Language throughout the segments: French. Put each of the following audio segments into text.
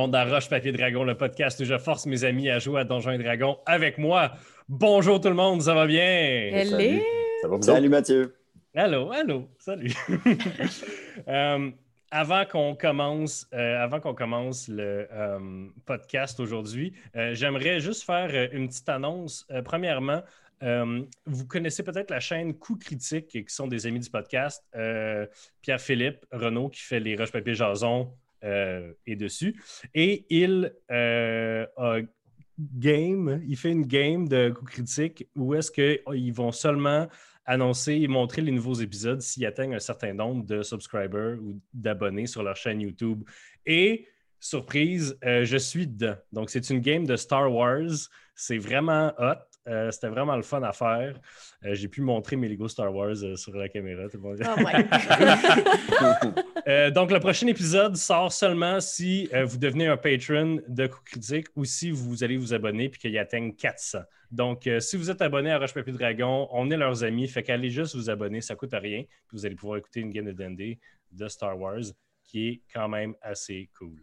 monde dans Roche Papier Dragon, le podcast où je force mes amis à jouer à Donjons et Dragons avec moi. Bonjour tout le monde, ça va bien? Salut. Ça va Salut Mathieu. Allô, allô, salut. Euh, avant qu'on commence, euh, avant qu'on commence le euh, podcast aujourd'hui, euh, j'aimerais juste faire euh, une petite annonce. Euh, premièrement, euh, vous connaissez peut-être la chaîne Coup Critique, qui sont des amis du podcast. Euh, Pierre-Philippe Renaud, qui fait les Roche Papier Jason, euh, est dessus. Et il euh, game, il fait une game de Coup Critique où est-ce qu'ils vont seulement annoncer et montrer les nouveaux épisodes s'ils atteignent un certain nombre de subscribers ou d'abonnés sur leur chaîne YouTube. Et surprise, euh, je suis dedans. Donc, c'est une game de Star Wars. C'est vraiment hot. Euh, C'était vraiment le fun à faire. Euh, J'ai pu montrer mes Lego Star Wars euh, sur la caméra. Tout le monde... Oh my donc, le prochain épisode sort seulement si vous devenez un patron de Coup Critique ou si vous allez vous abonner puis qu'il atteigne 400. Donc, si vous êtes abonné à Roche Papier Dragon, on est leurs amis. Fait qu'allez juste vous abonner, ça coûte rien. Puis vous allez pouvoir écouter une game de D&D de Star Wars qui est quand même assez cool.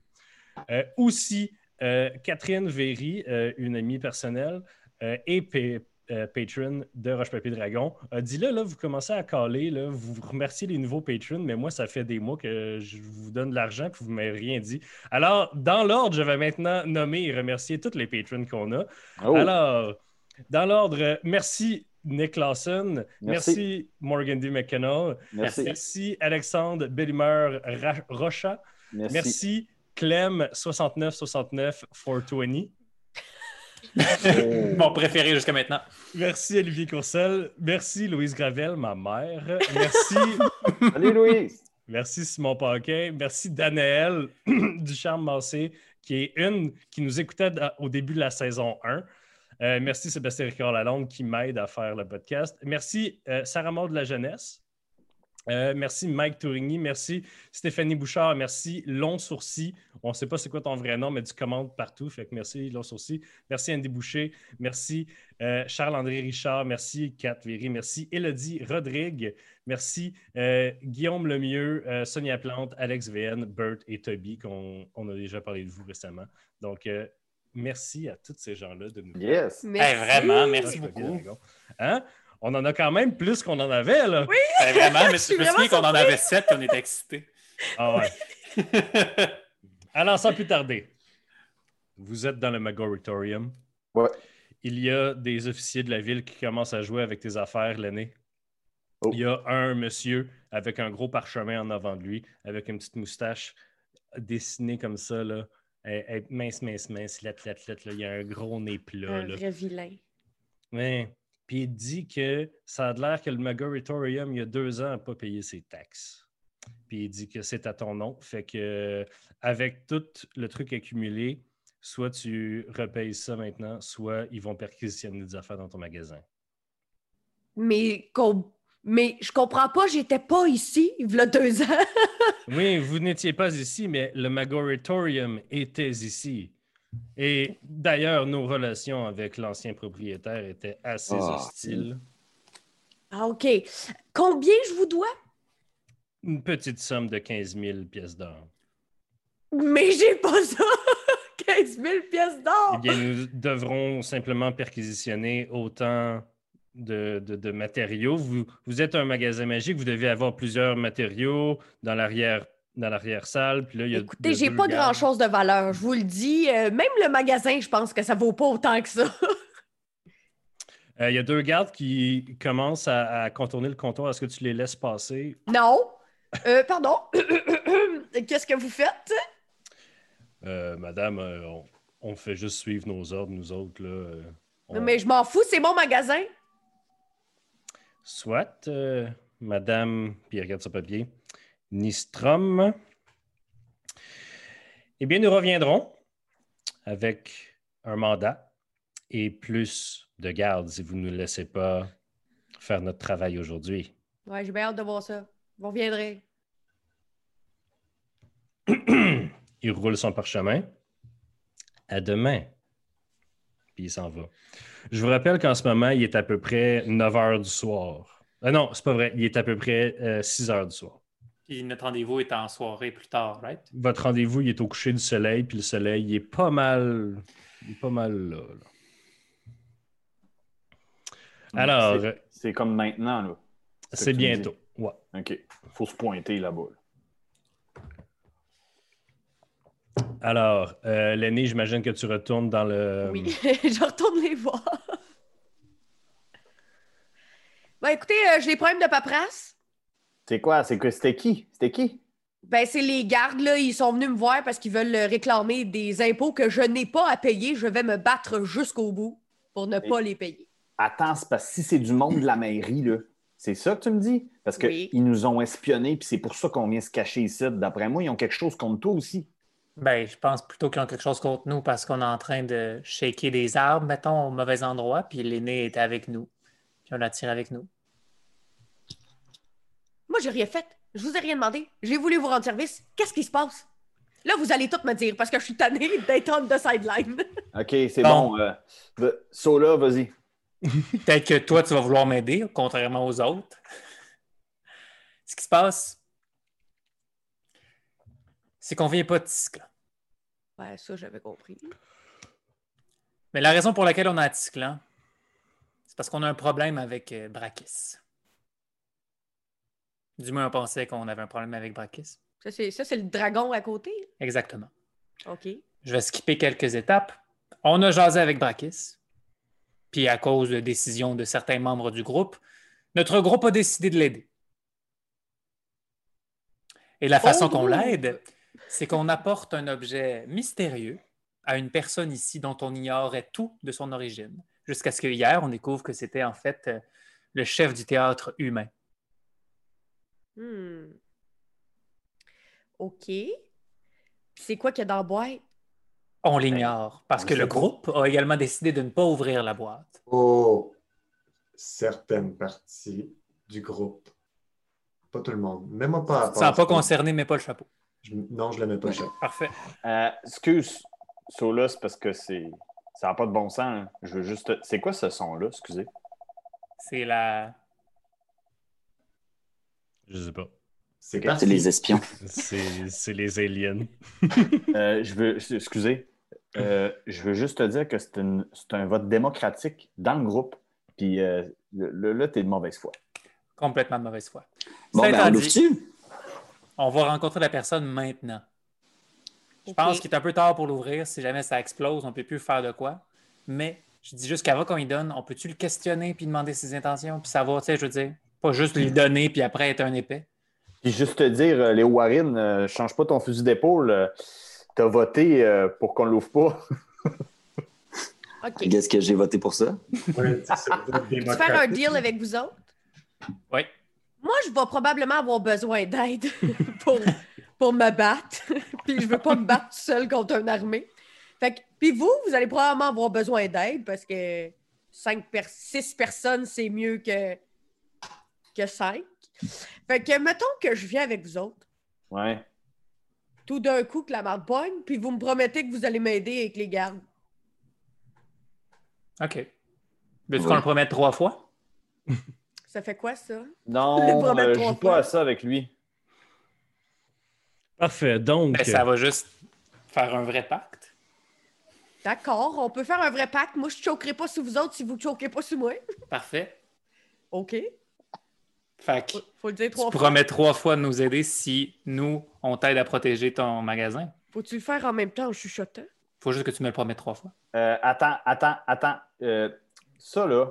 Aussi, Catherine Véry, une amie personnelle, et pa- euh, patron de Roche Papier Dragon, a dit là, là, vous commencez à caler, là, vous remerciez les nouveaux patrons, mais moi, ça fait des mois que je vous donne de l'argent et vous ne m'avez rien dit. Alors, dans l'ordre, je vais maintenant nommer et remercier tous les patrons qu'on a. Oh, Alors, dans l'ordre, euh, merci Nick Lawson, merci, Merci. Morgan D. McKenna, merci. merci Alexandre Bellimer Rocha, Merci. merci Clem 6969 420. Oh. Mon préféré jusqu'à maintenant. Merci Olivier Courcel. Merci Louise Gravel, ma mère. Merci, Salut Louise. merci Simon Paquin. Merci Danaël Ducharme Massé, qui est une qui nous écoutait au début de la saison 1. Euh, merci Sébastien Ricard Lalonde qui m'aide à faire le podcast. Merci euh, Sarah Maud de la Jeunesse. Euh, merci Mike Tourigny. Merci Stéphanie Bouchard. Merci Long Sourcil. On ne sait pas c'est quoi ton vrai nom, mais tu commandes partout. Fait que merci Long Sourcil. Merci Andy Boucher. Merci euh, Charles-André Richard. Merci Kat Véry. Merci Elodie Rodrigue. Merci euh, Guillaume Lemieux, euh, Sonia Plante, Alex VN, Bert et Toby, qu'on on a déjà parlé de vous récemment. Donc, euh, merci à tous ces gens-là de nous Yes. Merci. Vraiment, merci beaucoup. Hein? On en a quand même plus qu'on en avait, là. Eh, vraiment, mais Je je me souviens vraiment qu'on en avait sept et on était excités. Ah ouais. Alors, sans plus tarder, vous êtes dans le Magoritorium. Ouais. Il y a des officiers de la ville qui commencent à jouer avec tes affaires l'année. Oh. Il y a un monsieur avec un gros parchemin en avant de lui, avec une petite moustache dessinée comme ça, là. Elle- elle est mince, mince, mince, lette, lette, lette, là. Il y a un gros nez plat. Un là. vrai vilain. Ouais. Puis il dit que ça a l'air que le Magoritorium, il y a deux ans, n'a pas payé ses taxes. Puis il dit que c'est à ton nom. Fait que avec tout le truc accumulé, soit tu repayes ça maintenant, soit ils vont perquisitionner des affaires dans ton magasin. Mais, mais je comprends pas, j'étais pas ici il y a deux ans. Oui, vous n'étiez pas ici, mais le Magoritorium était ici. Et d'ailleurs, nos relations avec l'ancien propriétaire étaient assez Ah, hostiles. Ah, OK. Combien je vous dois? Une petite somme de 15 000 pièces d'or. Mais j'ai pas ça! 15 000 pièces d'or! Eh bien, nous devrons simplement perquisitionner autant de, de- de matériaux. Vous, vous êtes un magasin magique, vous devez avoir plusieurs matériaux dans l'arrière dans l'arrière-salle. Puis là, il y a Écoutez, j'ai pas grand-chose de valeur, je vous le dis. Euh, même le magasin, je pense que ça vaut pas autant que ça. Euh, il y a deux gardes qui commencent à, à contourner le comptoir. Est-ce que tu les laisses passer? non. Euh, pardon. Qu'est-ce que vous faites? Euh, madame, on, on fait juste suivre nos ordres, nous autres. Là, on- Mais je m'en fous, c'est mon magasin. Soit, madame, puis regarde son papier, Nistrom. Eh bien, nous reviendrons avec un mandat et plus de gardes si vous ne nous laissez pas faire notre travail aujourd'hui. Ouais, j'ai bien hâte de voir ça. Vous reviendrez. il roule son parchemin. À demain. Puis il s'en va. Je vous rappelle qu'en ce moment, il est à peu près 9 heures du soir. Ah non, c'est pas vrai. Il est à peu près euh, 6 heures du soir. Puis notre rendez-vous est en soirée plus tard, right? Votre rendez-vous, il est au coucher du soleil, puis le soleil, il est pas mal. Il est pas mal là. là. Alors, C'est- C'est comme maintenant, là. c'est bientôt. Ouais. OK. Faut se pointer là-bas. là. Alors, euh, l'aîné, j'imagine que tu retournes dans le. Oui, je retourne les voir. Ben écoutez, euh, j'ai des problèmes de paperasse. C'est quoi? C'est que c'était qui? C'était qui? Ben, c'est les gardes, là, ils sont venus me voir parce qu'ils veulent euh, réclamer des impôts que je n'ai pas à payer. Je vais me battre jusqu'au bout pour ne pas les payer. Attends, c'est parce que si c'est du monde de la mairie, là, c'est ça que tu me dis? Parce qu'ils Oui. nous ont espionnés, puis c'est pour ça qu'on vient se cacher ici. D'après moi, ils ont quelque chose contre toi aussi. Ben, je pense plutôt qu'ils ont quelque chose contre nous parce qu'on est en train de shaker des arbres, mettons, au mauvais endroit, puis l'aîné était avec nous. Puis on l'a tiré avec nous. Moi, j'ai rien fait. Je vous ai rien demandé. J'ai voulu vous rendre service. Qu'est-ce qui se passe? Là, vous allez tout me dire parce que je suis tannée d'être on the sideline. OK, c'est Bon. bon. euh, Sola, vas-y. Peut-être que toi, tu vas vouloir m'aider, contrairement aux autres. Ce qui se passe, c'est qu'on vient pas de Tisclan. Ouais, ça, j'avais compris. Mais la raison pour laquelle on est à Tisclan, c'est parce qu'on a un problème avec euh, Brakis. Du moins, on pensait qu'on avait un problème avec Brakis. Ça, c'est, le dragon à côté? Exactement. OK. Je vais skipper quelques étapes. On a jasé avec Brakis. Puis à cause de décisions de certains membres du groupe, notre groupe a décidé de l'aider. Et la façon Oh! qu'on l'aide, c'est qu'on apporte un objet mystérieux à une personne ici dont on ignorait tout de son origine. Jusqu'à ce que hier, on découvre que c'était en fait euh, le chef du théâtre humain. Hmm. OK. C'est quoi qu'il y a dans la boîte? On l'ignore parce on que le pas. groupe a également décidé de ne pas ouvrir la boîte. Oh, certaines parties du groupe. Pas tout le monde. Même moi pas à Ça n'a pas concerné, mais pas le chapeau. Je- non, je ne l'aimais pas. ça. Parfait. Euh, excuse, Sola, c'est parce que c'est. Ça n'a pas de bon sens. hein. Je veux juste. C'est quoi ce son-là? Excusez? C'est la. Je sais pas. C'est C'est parti. les espions. C'est c'est les aliens. Euh, je veux. Excusez. Euh, je veux juste te dire que c'est un vote démocratique dans le groupe. Puis euh, le- le- là, t'es de mauvaise foi. Complètement de mauvaise foi. Bon, ben, on dit, l'ouvre-tu? on va rencontrer la personne maintenant. Je pense qu'il est un peu tard pour l'ouvrir. Si jamais ça explose, on ne peut plus faire de quoi. Mais je dis juste qu'avant qu'on y donne, on peut-tu le questionner puis demander ses intentions? Puis savoir, tu sais, je veux dire, pas juste lui donner puis après être un épais. Puis juste te dire, euh, Léo Warren, euh, change pas ton fusil d'épaule. euh, T'as voté euh, pour qu'on l'ouvre pas. OK. Qu'est-ce que j'ai voté pour ça? Peux-tu faire un deal avec vous autres? Oui. Moi, je vais probablement avoir besoin d'aide pour, pour me battre. puis je veux pas me battre seul contre une armée. Fait que, puis vous, vous allez probablement avoir besoin d'aide parce que cinq per- six personnes, c'est mieux que, que cinq. Fait que, mettons que je viens avec vous autres, Ouais. tout d'un coup que la marde pogne, puis vous me promettez que vous allez m'aider avec les gardes. OK. Veux-tu Oui. qu'on le promette trois fois? Ça fait quoi, ça? Non, promettre euh, trois joue fois. pas à ça avec lui. Parfait. Donc, Ben, ça va juste faire un vrai pacte. D'accord, on peut faire un vrai pacte. Moi, je ne choquerai pas sur vous autres si vous ne choquez pas sur moi. Parfait. OK. Fait que Faut, faut le dire tu fois. promets trois fois de nous aider si nous, on t'aide à protéger ton magasin. Faut-tu le faire en même temps en chuchotant? faut juste que tu me le promettes trois fois. Euh, attends, attends, attends. Euh, ça, là,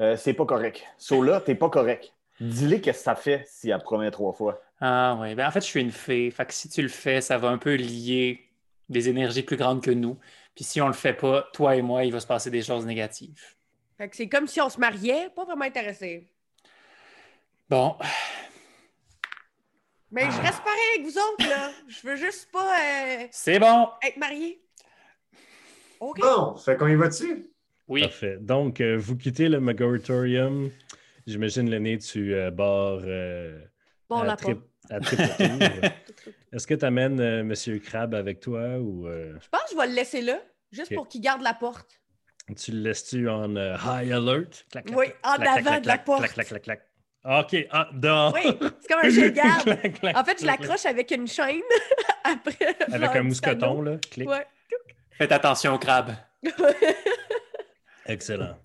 euh, c'est pas correct. Ça, là, t'es pas correct. Dis-lui qu'est-ce que ça fait si elle promet trois fois. Ah oui, ben en fait, je suis une fée. Fait que si tu le fais, ça va un peu lier des énergies plus grandes que nous. Puis si on le fait pas, toi et moi, il va se passer des choses négatives. Fait que c'est comme si on se mariait, pas vraiment intéressé. Bon, Mais je reste pareil avec vous autres, là. Je veux juste pas euh, c'est bon. être mariée. OK. Bon, fait qu'on y va dessus? Oui, parfait. Donc, euh, vous quittez le Megatorium. J'imagine, l'aîné, tu euh, barres euh, Bon, à, la trip- à triple tour. Est-ce que tu amènes Monsieur Crab avec toi ou euh, Je pense que je vais le laisser là, juste pour qu'il garde la porte. tu le laisses-tu en euh, high alert? Clac, clac, Oui, clac, en clac, avant clac, de la clac, porte. Clac, clac, clac, clac. OK, ah, dehors. Oui, c'est comme un jeu de garde. Clac, clac, En fait, je l'accroche avec une chaîne après. Avec un mousqueton, là. Clic. Ouais. Faites attention au crabe. Excellent.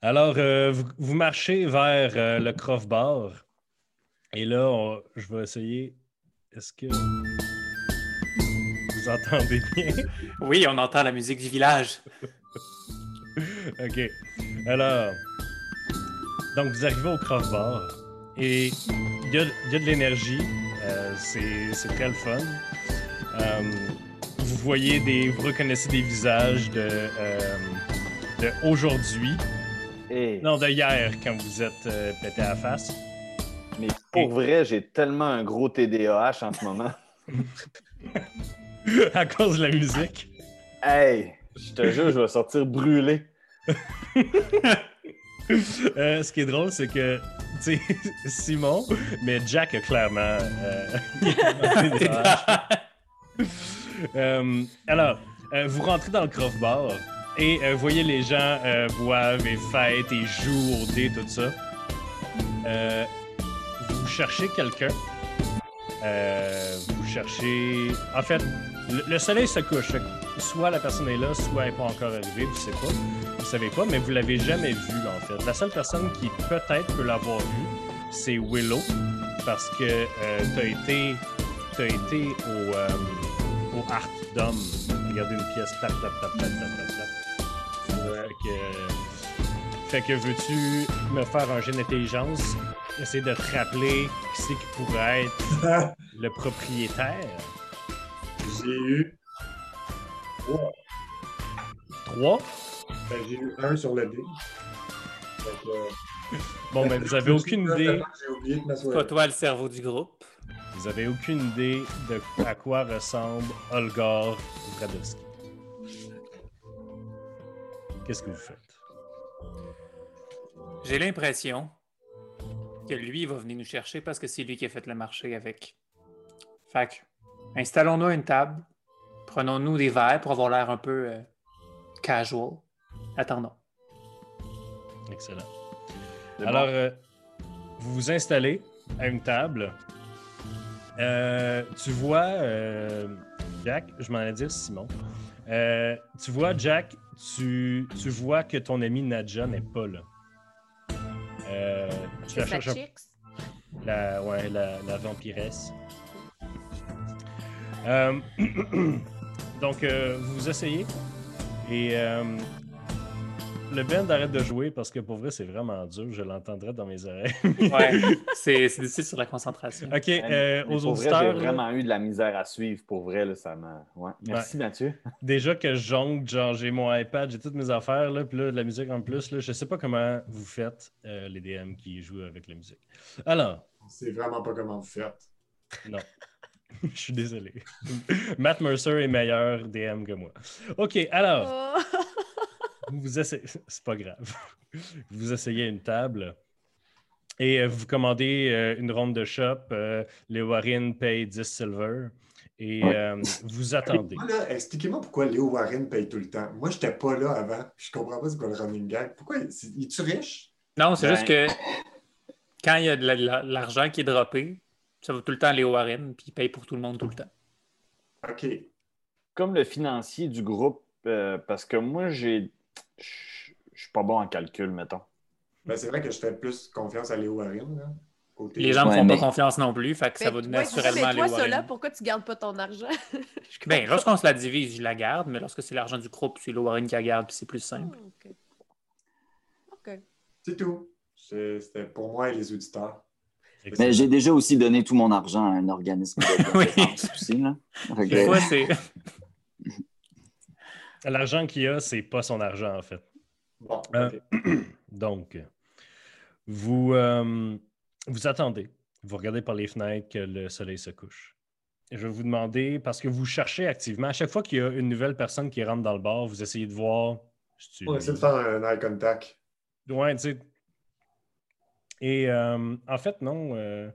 Alors, euh, vous, vous marchez vers euh, le Croft Bar. Et là, on- je vais essayer. Est-ce que vous entendez bien? Oui, on entend la musique du village. OK. Alors, donc vous arrivez au Croft Bar et il y a, y a de l'énergie. Euh, c'est très le fun. Euh, vous voyez des. Vous reconnaissez des visages de, euh, de aujourd'hui. Hey, Non, de hier, quand vous êtes euh, pété à la face. mais pour vrai, j'ai tellement un gros TDAH en ce moment. à cause de la musique. Hey, je te jure, je vais sortir brûlé. Euh, ce qui est drôle, c'est que, sais, Simon, mais Jack a clairement. euh, Euh, alors, vous rentrez dans le Croft Bar et voyez les gens boivent et fêtent et jouent au dé, tout ça. Vous cherchez quelqu'un. Vous cherchez. En fait, le, le soleil se couche. Soit la personne est là, soit elle n'est pas encore arrivée, vous savez pas. Vous savez pas, mais vous l'avez jamais vu en fait. La seule personne qui peut-être peut l'avoir vu, c'est Willow, parce que euh, t'as été, t'as été au, euh, au Art Dome. Regardez une pièce, tap, tap, tap, tap, tap, tap, tap. Fait que, fait que veux-tu me faire un jeu d'intelligence? Essayer de te rappeler qui c'est qui pourrait être le propriétaire? J'ai eu. Trois. Trois? Ben, j'ai eu un sur le dé. Donc, euh, Bon, ben, vous avez aucune idée. Toi le cerveau du groupe. Vous avez aucune idée de à quoi ressemble Olgar Vradovski. Qu'est-ce que vous faites? J'ai l'impression que lui va venir nous chercher parce que c'est lui qui a fait le marché avec. Fait que, installons-nous une table, prenons-nous des verres pour avoir l'air un peu euh, casual. Attendons. Excellent. Alors, bon. euh, vous vous installez à une table. Euh, tu vois, euh, Jack, je m'en allais dire Simon. Euh, tu vois, Jack, tu, tu vois que ton ami Nadja n'est pas là. Euh, tu la cherches. La, ouais, la, la vampiresse. Euh, donc, euh, vous essayez. Et euh, le band arrête de jouer parce que pour vrai, c'est vraiment dur. Je l'entendrai dans mes oreilles. Ouais, c'est c'est difficile sur la concentration. OK, euh, aux pour auditeurs, j'ai vraiment eu de la misère à suivre. Pour vrai, là, ça m'a. Ouais. Merci, Mathieu. déjà que je jongle, genre j'ai mon iPad, j'ai toutes mes affaires, là, puis là, de la musique en plus, là, je sais pas comment vous faites, euh, les DM qui jouent avec la musique. Alors, C'est vraiment pas comment vous faites. Non. Je suis désolé. Matt Mercer est meilleur DM que moi. OK, alors, Oh. vous essayez... C'est pas grave. Vous essayez une table et euh, vous commandez euh, une ronde de shop. euh, les Warren payent 10 silver et Ouais. euh, vous attendez. Expliquez-moi pourquoi Léo Warren paye tout le temps. Moi, j'étais pas là avant. Je comprends pas c'est quoi le running gag. Pourquoi? est-tu riche? Non, c'est Ben- juste que quand il y a de la- la- l'argent qui est droppé, ça va tout le temps aller au puis il paye pour tout le monde tout le temps. OK. Comme le financier du groupe, euh, parce que moi, j'ai. Je suis pas bon en calcul, mettons. Ben, c'est vrai que je fais plus confiance à Léo. Là, côté... Les gens ne Ouais, font mais- pas confiance non plus, fait que ça va ouais, naturellement mais aller là, Warren. pourquoi tu gardes pas ton argent? Ben, lorsqu'on se la divise, je la garde, mais lorsque c'est l'argent du groupe, c'est le Warren qui la garde, puis c'est plus simple. Ah, OK. OK. C'est tout. C'était pour moi et les auditeurs. Mais j'ai déjà aussi donné tout mon argent à un organisme de Oui. aussi. Là. Que- fois, c'est. L'argent qu'il a, c'est pas son argent, en fait. Bon, Euh. Donc, vous, euh, vous attendez. Vous regardez par les fenêtres que le soleil se couche. Et je vais vous demander, parce que vous cherchez activement, à chaque fois qu'il y a une nouvelle personne qui rentre dans le bar, vous essayez de voir. c'est-tu On lui? essaie de faire un eye contact. Ouais, tu sais. Et euh, en fait, non. euh,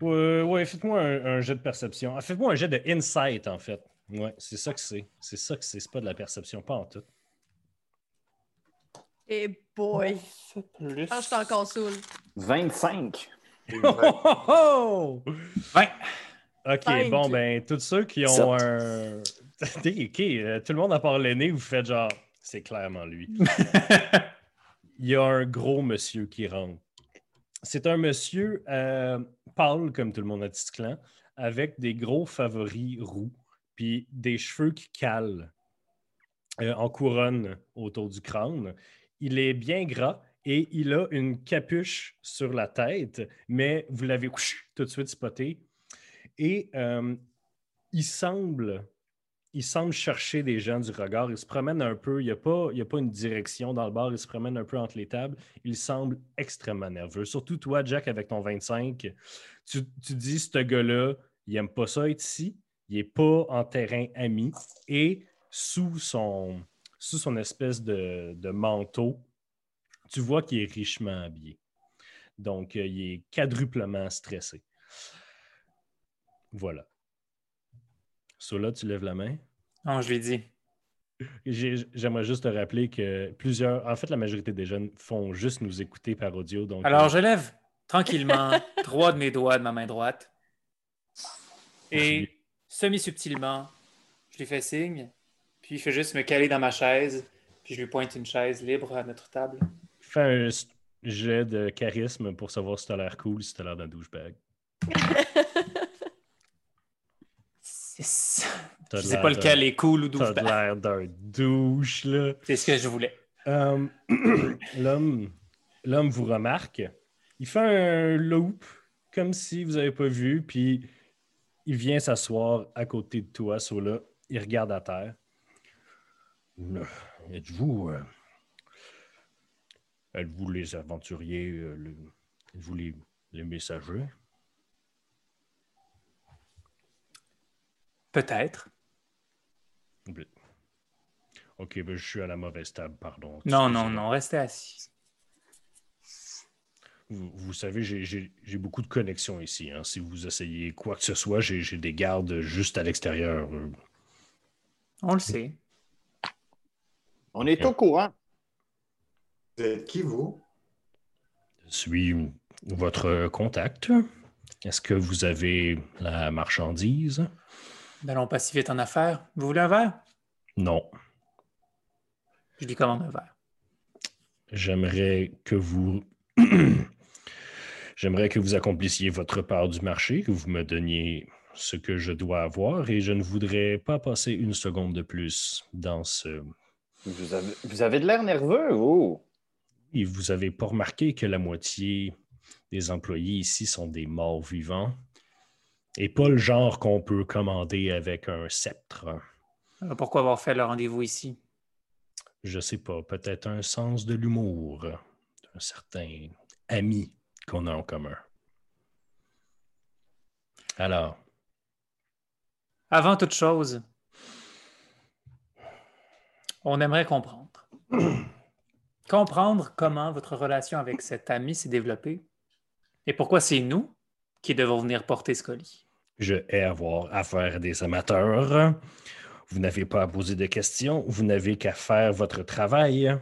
ouais, ouais, faites-moi un, un jet de perception. Ah, Faites-moi un jet de insight, en fait. Ouais, c'est ça que c'est. C'est ça que c'est. C'est pas de la perception, pas en tout. Et boy, Plus. je suis encore saoul. 25. Et Oh, oh, oh! Ouais. OK, Cinq. bon, ben, tous ceux qui Sept. ont un. OK, euh, tout le monde à part l'aîné, vous faites genre, c'est clairement lui. Il y a un gros monsieur qui rentre. C'est un monsieur euh, pâle, comme tout le monde a dit clan, avec des gros favoris roux, puis des cheveux qui calent euh, en couronne autour du crâne. Il est bien gras et il a une capuche sur la tête, mais vous l'avez tout de suite spoté. Et euh, il semble il semble chercher des gens du regard. Il se promène un peu. Il n'y a, pas- une direction dans le bar. Il se promène un peu entre les tables. Il semble extrêmement nerveux. Surtout toi, Jack, avec ton 25. Tu, tu dis, ce gars-là, il n'aime pas ça être ici. Il n'est pas en terrain ami. Et sous son, sous son espèce de, de manteau, tu vois qu'il est richement habillé. Donc, euh, il est quadruplement stressé. Voilà. Sola, tu lèves la main. Non, je lui dis. J'ai- J'aimerais juste te rappeler que plusieurs, en fait, la majorité des jeunes font juste nous écouter par audio. Donc, Alors, euh, je lève tranquillement trois de mes doigts de ma main droite. Et semi-subtilement, je lui fais signe. Puis, je fais juste me caler dans ma chaise. Puis, je lui pointe une chaise libre à notre table. fais un jet de charisme pour savoir si t'as l'air cool, si t'as l'air d'un douchebag. Six. T'as Je de sais pas lequel est cool ou T'as douche. de l'air d'un douche, là. C'est ce que je voulais. Euh, L'homme l'homme vous remarque. Il fait un loop, comme si vous n'avez pas vu, puis il vient s'asseoir à côté de toi, Sola. Il regarde à terre. Êtes-vous. euh, Êtes-vous les aventuriers, euh, le- êtes-vous les, les messagers? Peut-être. Ok, ben, je suis à la mauvaise table, pardon. Non, non, non, restez assis. Vous, vous savez, j'ai- beaucoup de connexions ici. hein. Si vous essayez quoi que ce soit, j'ai j'ai des gardes juste à l'extérieur. Euh, On le sait. On est au courant. Vous êtes qui, vous? Je suis votre contact. Est-ce que vous avez la marchandise? N'allons pas si vite en affaires. Vous voulez un verre? Non. Je lui commande un verre. J'aimerais que vous. J'aimerais que vous accomplissiez votre part du marché, que vous me donniez ce que je dois avoir et je ne voudrais pas passer une seconde de plus dans ce. Vous avez, vous avez de l'air nerveux, vous. Et vous avez pas remarqué que la moitié des employés ici sont des morts vivants? Et pas le genre qu'on peut commander avec un sceptre. Alors, pourquoi avoir fait le rendez-vous ici? Je sais pas, peut-être un sens de l'humour, un certain ami qu'on a en commun. Alors, Avant toute chose, on aimerait comprendre. comprendre comment votre relation avec cet ami s'est développée et pourquoi c'est nous qui devons venir porter ce colis. Je hais avoir affaire à des amateurs. Vous n'avez pas à poser de questions, vous n'avez qu'à faire votre travail.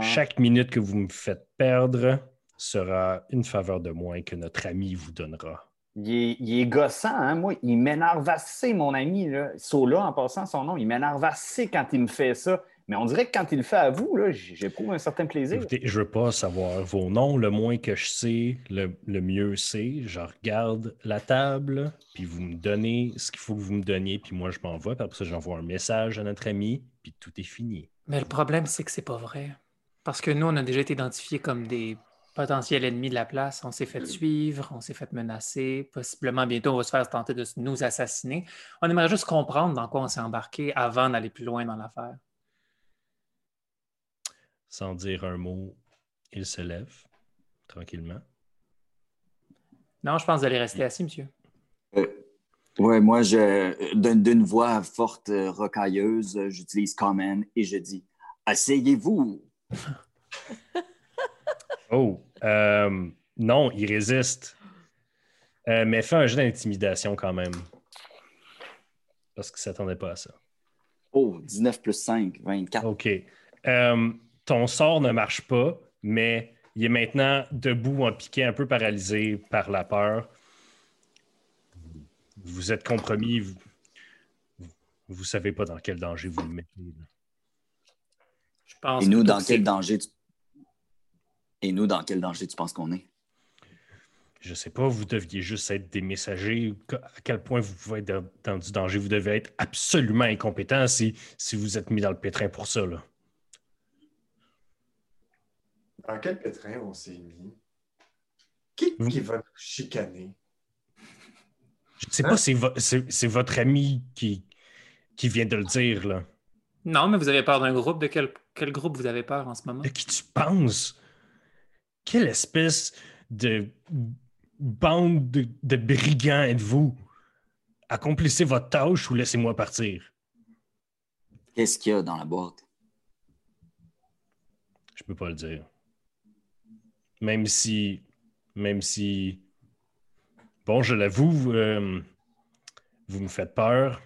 Chaque minute que vous me faites perdre sera une faveur de moins que notre ami vous donnera. Il est, il est gossant, hein? Moi, il m'énerve assez, mon ami. Là. Sola, en passant son nom, il m'énerve assez quand il me fait ça. Mais on dirait que quand il le fait à vous, j'éprouve un certain plaisir. Écoutez, je veux pas savoir vos noms. Le moins que je sais, le, le mieux c'est. Je regarde la table, puis vous me donnez ce qu'il faut que vous me donniez, puis moi je m'envoie. Puis après ça, j'envoie un message à notre ami, puis tout est fini. Mais le problème, c'est que c'est pas vrai. Parce que nous, on a déjà été identifiés comme des potentiels ennemis de la place. On s'est fait suivre, on s'est fait menacer. Possiblement, bientôt, on va se faire tenter de nous assassiner. On aimerait juste comprendre dans quoi on s'est embarqué avant d'aller plus loin dans l'affaire. Sans dire un mot, il se lève tranquillement. Non, je pense d'aller rester assis, monsieur. Euh, ouais, moi, je d'une voix forte, euh, rocailleuse, j'utilise command et je dis Asseyez-vous. Oh, euh, non, il résiste. Euh, mais fais un jeu d'intimidation quand même. Parce qu'il ne s'attendait pas à ça. Oh, 19 plus 5, 24. OK. Euh, ton sort ne marche pas, mais il est maintenant debout, en piqué, un peu paralysé par la peur. Vous êtes compromis. Vous, vous savez pas dans quel danger vous le mettez. là. Je pense Et nous, dans que quel danger tu... Et nous, dans quel danger tu penses qu'on est? Je sais pas, vous deviez juste être des messagers. À quel point vous pouvez être dans, dans du danger. Vous devez être absolument incompétent si, si vous êtes mis dans le pétrin pour ça. Là. Dans quel pétrin on s'est mis? Qui, va nous chicaner? Je sais Hein? pas, c'est, vo- c'est, c'est votre ami qui, qui vient de le dire. Là. Non, mais vous avez peur d'un groupe. De quel, quel groupe vous avez peur en ce moment? De qui tu penses? Quelle espèce de bande de, de brigands êtes-vous? Accomplissez votre tâche ou laissez-moi partir. Qu'est-ce qu'il y a dans la boîte? Je peux pas le dire. Même si. Même si. Bon, je l'avoue, euh, vous me faites peur.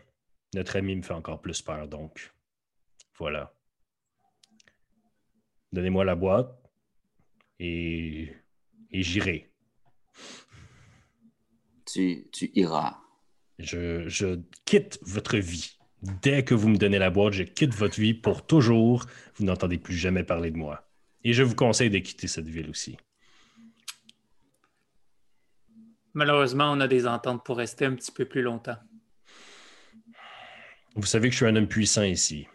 Notre ami me fait encore plus peur, donc. Voilà. Donnez-moi la boîte et, et j'irai. Tu, tu iras. Je, je quitte votre vie. Dès que vous me donnez la boîte, je quitte votre vie pour toujours. Vous n'entendez plus jamais parler de moi. Et je vous conseille de quitter cette ville aussi. Malheureusement, on a des ententes pour rester un petit peu plus longtemps. Vous savez que je suis un homme puissant ici.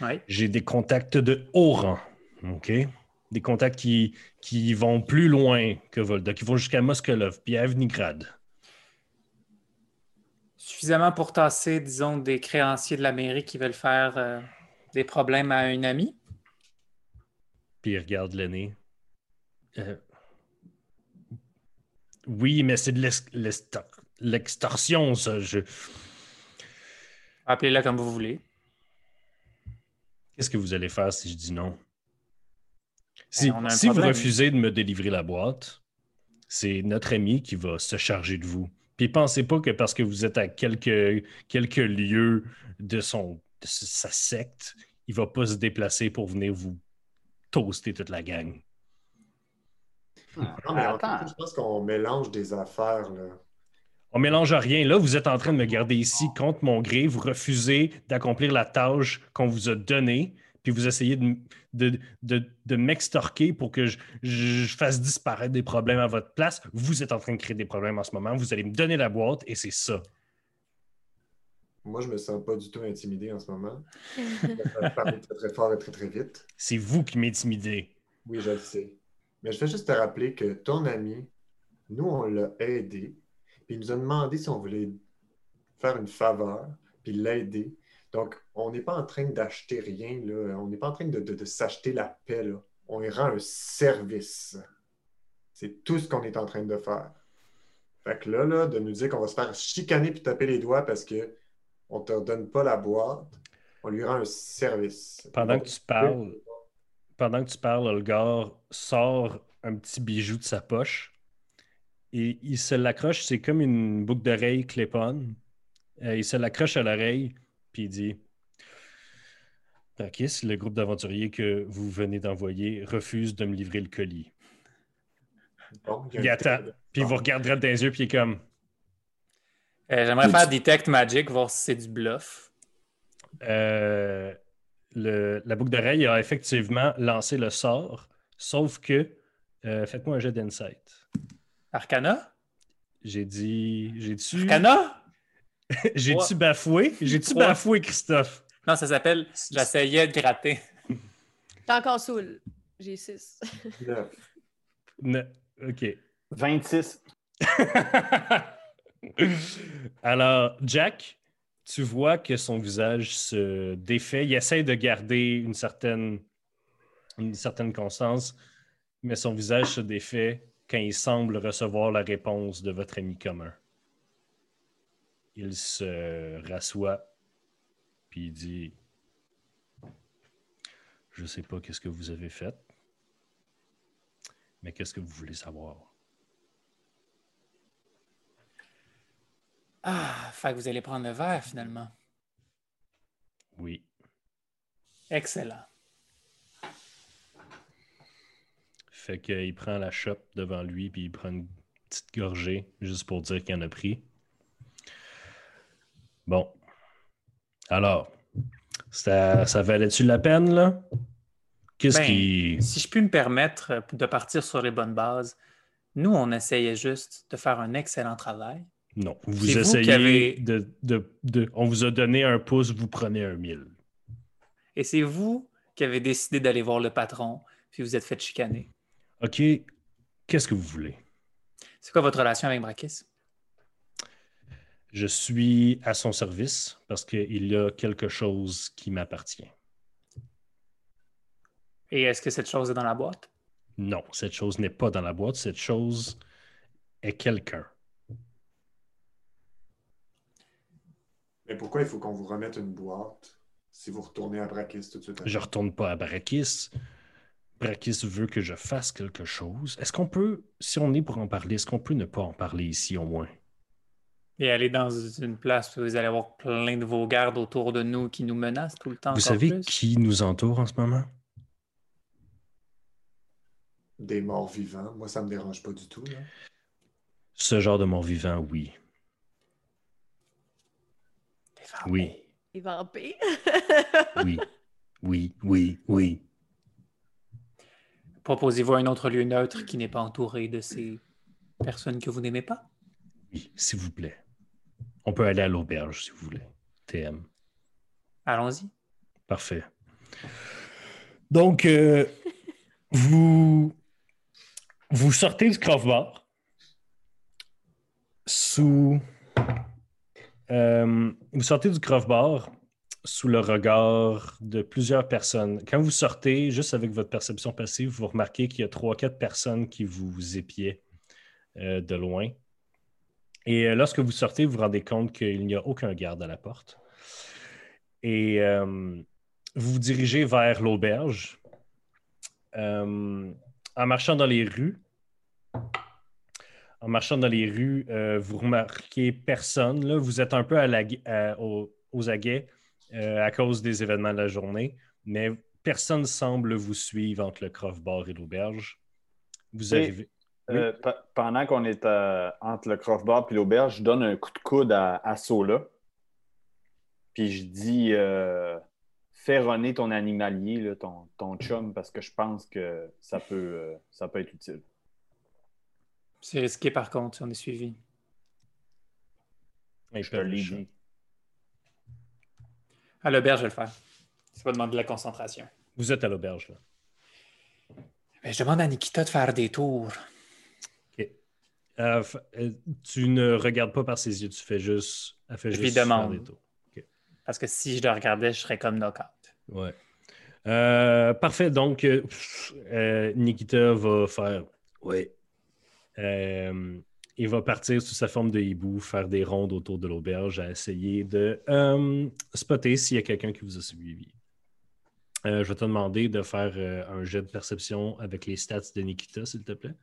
Oui. J'ai des contacts de haut rang. OK? Des contacts qui, qui vont plus loin que Volda, qui vont jusqu'à Moskolov puis à Avnigrad. Suffisamment pour tasser, disons, des créanciers de la mairie qui veulent faire euh, des problèmes à un ami. Puis il regarde l'aîné. Euh, Oui, mais c'est de l'ex- l'extor- l'extorsion, ça. Je... Appelez-la comme vous voulez. Qu'est-ce que vous allez faire si je dis non? Si, Ben, si vous refusez de me délivrer la boîte, c'est notre ami qui va se charger de vous. Puis pensez pas que parce que vous êtes à quelques, quelques lieux de, son, de sa secte, il va pas se déplacer pour venir vous toaster toute la gang. Non, mais en Attends. je pense qu'on mélange des affaires. Là. On mélange rien. Là, vous êtes en train de me garder ici contre mon gré. Vous refusez d'accomplir la tâche qu'on vous a donnée. Puis vous essayez de, de, de- de m'extorquer pour que je, je fasse disparaître des problèmes à votre place. Vous êtes en train de créer des problèmes en ce moment. Vous allez me donner la boîte et c'est ça. Moi, je me sens pas du tout intimidé en ce moment. Je parler très, très fort et très, très vite. C'est vous qui m'intimidez. Oui, je le sais. Mais je vais juste te rappeler que ton ami, nous, on l'a aidé. Puis il nous a demandé si on voulait faire une faveur, puis l'aider. Donc, on n'est pas en train d'acheter rien, là. On n'est pas en train de, de- de s'acheter la paix, là. On lui rend un service. C'est tout ce qu'on est en train de faire. Fait que là, là, de nous dire qu'on va se faire chicaner puis taper les doigts parce que on te donne pas la boîte, on lui rend un service. Pendant que tu parles, pendant que tu parles, Olgar sort un petit bijou de sa poche et il se l'accroche. C'est comme une boucle d'oreille clip-on. Euh, il se l'accroche à l'oreille puis il dit Takis, le groupe d'aventuriers que vous venez d'envoyer refuse de me livrer le colis. Bon, Il attend. Puis il vous regardera dans les yeux puis il est comme Euh, J'aimerais faire Detect Magic, voir si c'est du bluff. Euh, le- la boucle d'oreille a effectivement lancé le sort, sauf que euh, faites-moi un jet d'insight. Arcana? J'ai dit. J'ai-tu. Arcana? J'ai-tu bafoué? J'ai-tu bafoué, Christophe? Non, ça s'appelle J'essayais de gratter. T'es encore saoul. J'ai 6. Neuf. Ne- OK. 26. Alors, Jack, tu vois que son visage se défait. Il essaie de garder une certaine, une constance, mais son visage se défait quand il semble recevoir la réponse de votre ami commun. Il se rassoit, puis il dit Je sais pas qu'est-ce que vous avez fait, mais qu'est-ce que vous voulez savoir Ah, fait que vous allez prendre le verre finalement. Oui. Excellent. Fait qu'il prend la chope devant lui, puis il prend une petite gorgée, juste pour dire qu'il en a pris. Bon. Alors, ça, ça valait-tu la peine, là? Qu'est-ce Ben, qui. Si je puis me permettre de partir sur les bonnes bases, nous, on essayait juste de faire un excellent travail. Non, vous essayez qui avez- de, de- de- On vous a donné un pouce, vous prenez un mille. Et c'est vous qui avez décidé d'aller voir le patron, puis vous êtes fait chicaner. OK, qu'est-ce que vous voulez? C'est quoi votre relation avec Brakis? Je suis à son service parce qu'il y a quelque chose qui m'appartient. Et est-ce que cette chose est dans la boîte? Non, cette chose n'est pas dans la boîte. Cette chose est quelqu'un. Mais pourquoi il faut qu'on vous remette une boîte si vous retournez à Brakis tout de suite? après? Je retourne pas à Brakis. Brakis veut que je fasse quelque chose. Est-ce qu'on peut, si on est pour en parler, est-ce qu'on peut ne pas en parler ici au moins? Et aller dans une place où vous allez avoir plein de vos gardes autour de nous qui nous menacent tout le temps. Vous savez plus? qui nous entoure en ce moment? Des morts vivants. Moi, ça me dérange pas du tout. là. Ce genre de mort-vivant, oui. Vampires. Oui, Les vampires. oui, oui, oui, oui. Proposez-vous un autre lieu neutre qui n'est pas entouré de ces personnes que vous n'aimez pas? Oui, s'il vous plaît. On peut aller à l'auberge si vous voulez. TM. Allons-y. Parfait. Donc, euh, vous, vous sortez du Craft Bar sous. Euh, vous sortez du Craft Bar sous le regard de plusieurs personnes. Quand vous sortez, juste avec votre perception passive, vous remarquez qu'il y a trois, quatre personnes qui vous épiaient euh, de loin. Et euh, lorsque vous sortez, vous vous rendez compte qu'il n'y a aucun garde à la porte. Et vous vous dirigez vers l'auberge. En marchant dans les rues, en marchant dans les rues, euh, vous remarquez personne. Là. Vous êtes un peu à la gu- à- aux, aux aguets euh, à cause des événements de la journée, mais personne ne semble vous suivre entre le Croft Bar et l'auberge. Vous arrivez. Oui? Euh, pe- pendant qu'on est entre le Croft Bar et l'auberge, je donne un coup de coude à, à Sola. Puis je dis fais runner ton animalier, là, ton, ton chum, parce que je pense que ça peut, ça peut être utile. C'est risqué par contre si on est suivi. Il Je te l'ai dit. À l'auberge, je vais le faire. Ça va demander de la concentration. Vous êtes à l'auberge. là. Mais je demande à Nikita de faire des tours. Euh, f- euh, tu ne regardes pas par ses yeux, tu fais juste. Elle fait Je juste lui demande. faire des tours. Parce que si je le regardais, je serais comme knockout. Ouais. Euh, parfait. Donc, euh, euh, Nikita va faire. Ouais. Euh, il va partir sous sa forme de hibou, faire des rondes autour de l'auberge, à essayer de euh, spotter s'il y a quelqu'un qui vous a suivi. Euh, je vais te demander de faire euh, un jet de perception avec les stats de Nikita, s'il te plaît.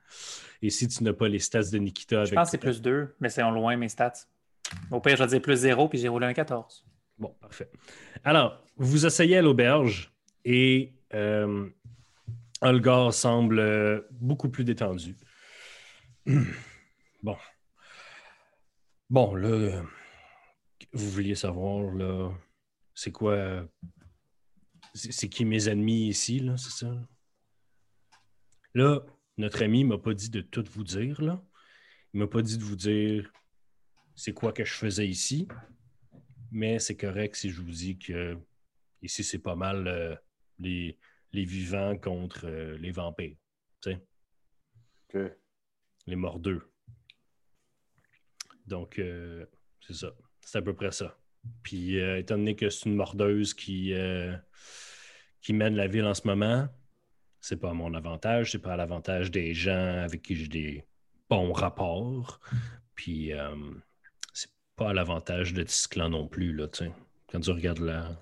Et si tu n'as pas les stats de Nikita avec. Je pense que c'est plus 2, mais c'est en loin mes stats. Au pire, je vais dire plus 0, puis j'ai roulé un 14. Bon, parfait. Alors, vous asseyez à l'auberge et Olgar semble beaucoup plus détendu. Bon. Bon, là, vous vouliez savoir, là, c'est quoi. C'est qui mes ennemis ici, là, c'est ça? Là, notre ami m'a pas dit de tout vous dire, là. Il m'a pas dit de vous dire c'est quoi que je faisais ici. Mais c'est correct si je vous dis que ici, c'est pas mal euh, les, vivants contre euh, les vampires. Tu sais, Ok. Les mordeux. Donc, euh, c'est ça. C'est à peu près ça. Puis, euh, étant donné que c'est une mordeuse qui, euh, qui mène la ville en ce moment, c'est pas à mon avantage, c'est pas à l'avantage des gens avec qui j'ai des bons rapports. Puis, c'est pas à l'avantage de Tisclan non plus. Quand tu regardes la...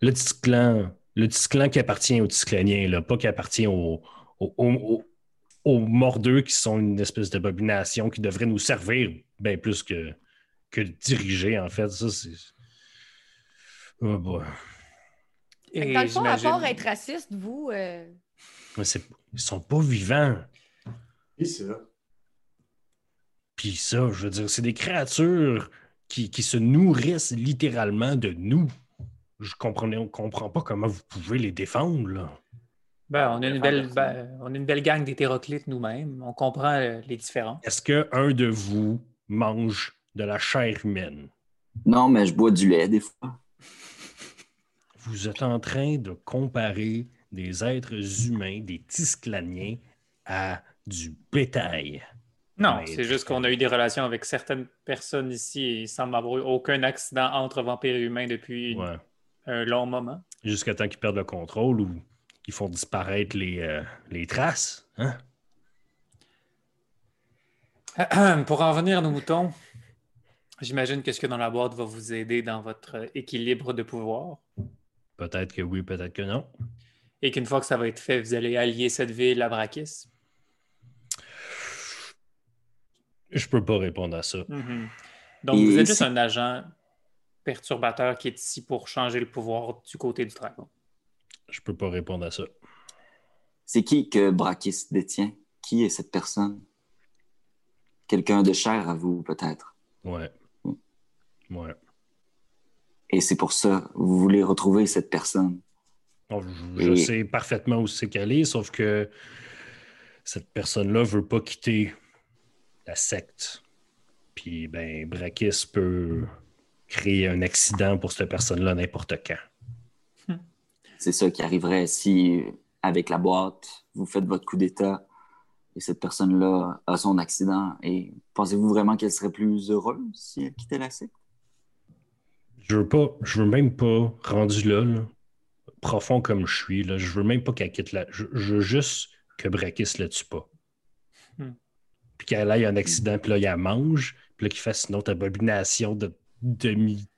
Le Tisclan, le Tisclan qui appartient aux Tisclaniens, là, pas qui appartient aux, aux, aux- aux- mordeux qui sont une espèce d'abomination qui devrait nous servir bien plus que, que de diriger, en fait. Ça, c'est... Oh que Et dans le fond, à part être raciste, vous. euh, Mais c'est- ils sont pas vivants. Et ça. Puis ça, je veux dire, c'est des créatures qui, qui se nourrissent littéralement de nous. Je comprenais, on comprend pas comment vous pouvez les défendre, là. Ben, on, a une belle, ben, on a une belle gang d'hétéroclites nous-mêmes. On comprend euh, les différences. Est-ce qu'un de vous mange de la chair humaine? Non, mais je bois du lait des fois. Vous êtes en train de comparer des êtres humains, des tisclaniens, à du bétail. Non, c'est juste qu'on a eu des relations avec certaines personnes ici et il semble avoir eu aucun accident entre vampires et humains depuis Ouais. un long moment. Jusqu'à temps qu'ils perdent le contrôle ou qu'ils font disparaître les, euh, les traces. Hein? Pour en revenir à nos moutons, j'imagine que ce a dans la boîte va vous aider dans votre équilibre de pouvoir. Peut-être que oui, peut-être que non. Et qu'une fois que ça va être fait, vous allez allier cette ville à Brakis? Je peux pas répondre à ça. Mhm. Donc, Et vous êtes juste un agent perturbateur qui est ici pour changer le pouvoir du côté du dragon. Je peux pas répondre à ça. C'est qui que Brakis détient? Qui est cette personne? Quelqu'un de cher à vous, peut-être. Ouais. Ouais. Et c'est pour ça, vous voulez retrouver cette personne? Bon, je je Et- sais parfaitement où c'est qu'elle est, sauf que cette personne-là veut pas quitter la secte. Puis, ben, Brakis peut créer un accident pour cette personne-là n'importe quand. C'est ça qui arriverait si, avec la boîte, vous faites votre coup d'État et cette personne-là a son accident. Et pensez-vous vraiment qu'elle serait plus heureuse si elle quittait la secte? Je veux pas, je veux même pas, rendu là, là, profond comme je suis, là, je veux même pas qu'elle quitte la. Je, je veux juste que Brakis le tue pas. Hmm. Puis qu'elle aille un accident, puis là, il la mange, puis là, qu'il fasse une autre abomination de demi.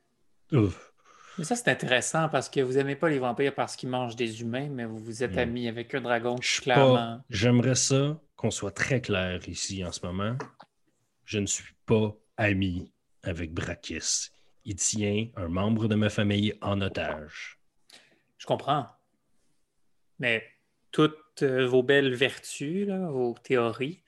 Ouf. Mais ça, c'est intéressant parce que vous n'aimez pas les vampires parce qu'ils mangent des humains, mais vous vous êtes amis avec un dragon, Je clairement. pas- J'aimerais ça qu'on soit très clair ici en ce moment. Je ne suis pas ami avec Brakis. Il tient un membre de ma famille en otage. Je comprends. Mais toutes euh, vos belles vertus, là, vos théories,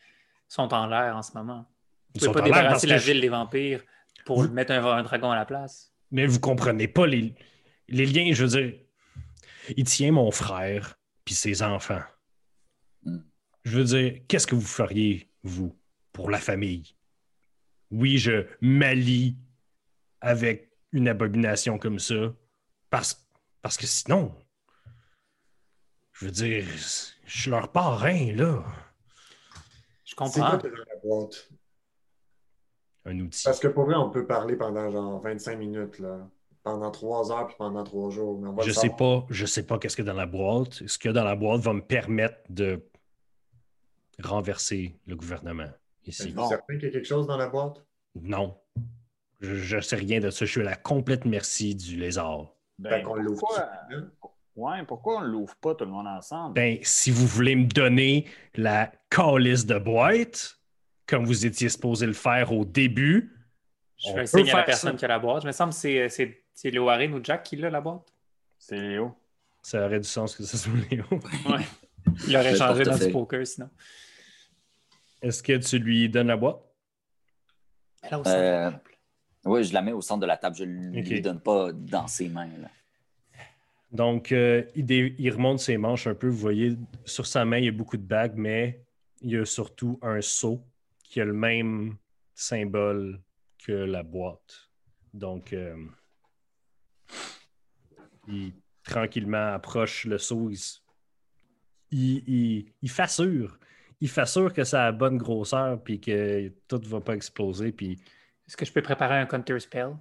sont en l'air en ce moment. Vous sont pouvez pas débarrasser la je- ville des vampires pour Vous- mettre un, un dragon à la place. Mais vous comprenez pas les, les liens, je veux dire. Il tient mon frère puis ses enfants. Hmm. Je veux dire, qu'est-ce que vous feriez, vous, pour la famille? Oui, je m'allie avec une abomination comme ça parce, parce que sinon, je veux dire, je suis leur parrain, là. Je C'est quoi comprends. que t'as dans la boîte? Un outil. Parce que pour vrai, on peut parler pendant genre 25 minutes, là. Pendant 3 heures puis pendant 3 jours. Mais on va Je le sais pas, je sais pas qu'est-ce qu'il y a dans la boîte. Ce qu'il y a dans la boîte va me permettre de renverser le gouvernement ici. Êtes-vous certain qu'il y a quelque chose dans la boîte? Non. Je, je sais rien de ça. Je suis à la complète merci du lézard. Ben, pourquoi, hein? ouais, pourquoi on ne l'ouvre pas tout le monde ensemble? Ben, si vous voulez me donner la calice de boîte, comme vous étiez supposé le faire au début, Je On fais peut signe à la faire personne ça. qui a la boîte. Je me semble que c'est- c'est c'est Léo Harin ou Jack qui l'a, la boîte. C'est Léo. ça aurait du sens que ce soit Léo. Ouais. Il aurait changé dans du poker sinon. Est-ce que tu lui donnes la boîte? Elle a au centre de Euh, la table. Oui, je la mets au centre de la table. Je ne lui donne pas dans ses mains. là. Donc, euh, il, dé- il remonte ses manches un peu. Vous voyez, sur sa main, il y a beaucoup de bagues, mais il y a surtout un seau qui a le même symbole que la boîte. Donc, euh, il tranquillement approche le seau. Il, il, il, il fassure. Il fassure que ça a la bonne grosseur puis que tout ne va pas exploser. Puis Est-ce que je peux préparer un counter spell?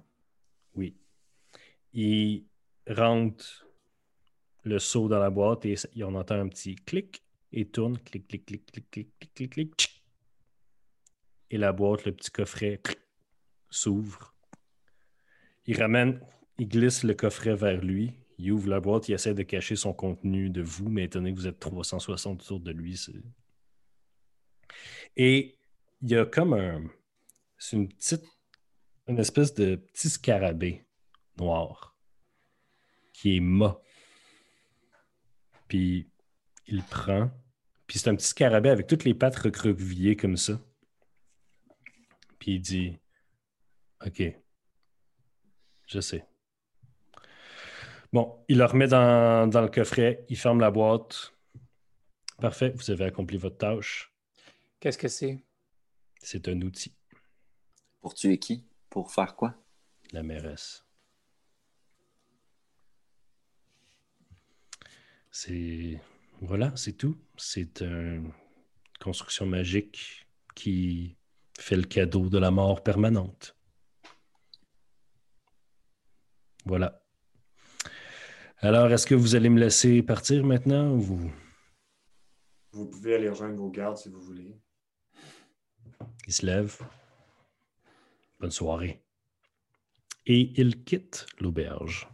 oui. Il rentre le seau dans la boîte et on entend un petit clic et tourne. Clic, clic, clic, clic, clic, clic, clic, clic. Et la boîte, le petit coffret s'ouvre. Il ramène, il glisse le coffret vers lui. Il ouvre la boîte, il essaie de cacher son contenu de vous, mais étant donné que vous êtes 360 autour de lui. Et il y a comme un. C'est une petite. Une espèce de petit scarabée noir qui est mât. Puis il prend. Puis c'est un petit scarabée avec toutes les pattes recroquevillées comme ça. Puis il dit OK. Je sais. Bon, il le remet dans, dans le coffret, il ferme la boîte. Parfait, vous avez accompli votre tâche. Qu'est-ce que c'est? C'est un outil, Pour tuer qui? Pour faire quoi? la mairesse. C'est. Voilà, c'est tout. C'est une construction magique qui fait le cadeau de la mort permanente. Voilà. Alors, est-ce que vous allez me laisser partir maintenant ou vous... Vous pouvez aller rejoindre vos gardes si vous voulez. Il se lève. Bonne soirée. Et il quitte l'auberge.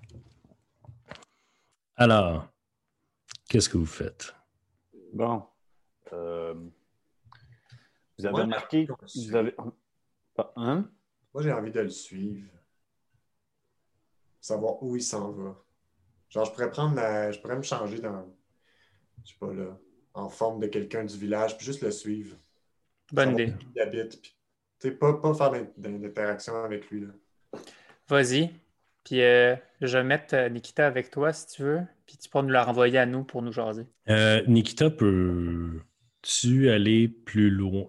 Alors, qu'est-ce que vous faites? Bon. Euh, vous avez Moi, remarqué. Vous avez... Hein? Moi, j'ai envie de le suivre. Savoir où il s'en va. Genre, je pourrais prendre la... Je pourrais me changer dans. Je sais pas là. En forme de quelqu'un du village, puis juste le suivre. Bonne idée. où il habite. Puis, tu sais, pas, pas faire d'in- d'interaction avec lui. Là. Vas-y. Puis euh, je vais mettre euh, Nikita avec toi si tu veux. Puis tu pourras nous la renvoyer à nous pour nous jaser. Euh, Nikita, peux-tu aller plus loin?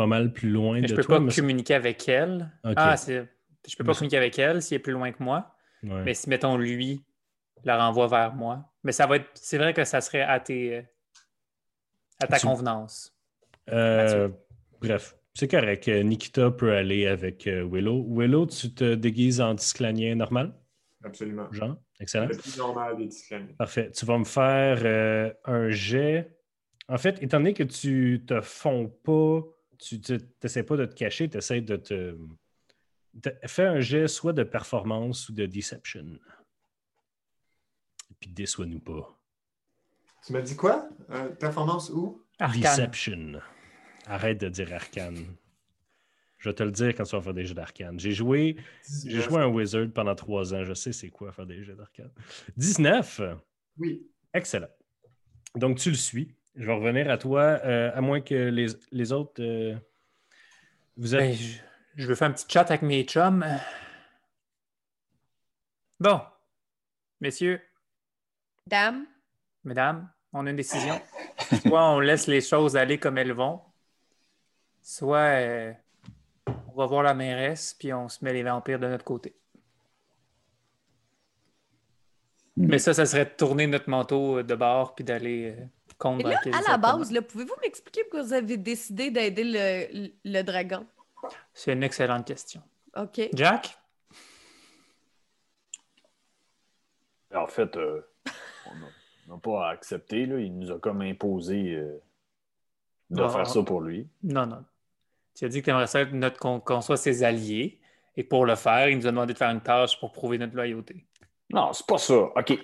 Pas mal plus loin Mais de je peux toi? pas mais- communiquer avec elle. Ok. Ah, c'est. Je peux pas Mais- communiquer avec elle s'il est plus loin que moi. Ouais. Mais si, mettons, lui la renvoie vers moi. Mais ça va être. C'est vrai que ça serait à tes. à ta Tu- convenance. Euh, bref, c'est correct. Nikita peut aller avec euh, Willow. Willow, tu te déguises en disclanien normal, Absolument. Jean? Excellent. Le plus normal des. Parfait. Tu vas me faire euh, un jet. En fait, étant donné que tu te fonds pas, tu n'essaies pas de te cacher, tu essaies de te. Fais un jet soit de performance ou de deception. Et puis déçois-nous pas. Tu m'as dit quoi? Euh, performance? Arcane. Deception. Arrête de dire arcane. Je vais te le dire quand tu vas faire des jeux d'arcane. J'ai joué, j'ai 19. joué un wizard pendant trois ans. Je sais c'est quoi faire des jeux d'arcane. 19. Oui. Excellent. Donc, tu le suis. Je vais revenir à toi, euh, à moins que les, les autres. euh, vous êtes. Ben, je, je veux faire un petit chat avec mes chums. Bon. Messieurs, Dame, mesdames, on a une décision. Soit on laisse les choses aller comme elles vont, soit euh, on va voir la mairesse puis on se met les vampires de notre côté. Mais ça, ça serait de tourner notre manteau euh, de bord puis d'aller euh, contre et là, à la base, là, pouvez-vous m'expliquer pourquoi vous avez décidé d'aider le, le- le dragon? C'est une excellente question. OK. Jack? En fait, euh, on n'a pas accepté. Là. Il nous a comme imposé euh, de faire ça pour lui. Non, non. Tu as dit que tu aimerais ça qu'on, qu'on soit ses alliés. Et pour le faire, il nous a demandé de faire une tâche pour prouver notre loyauté. Non, c'est pas ça. OK.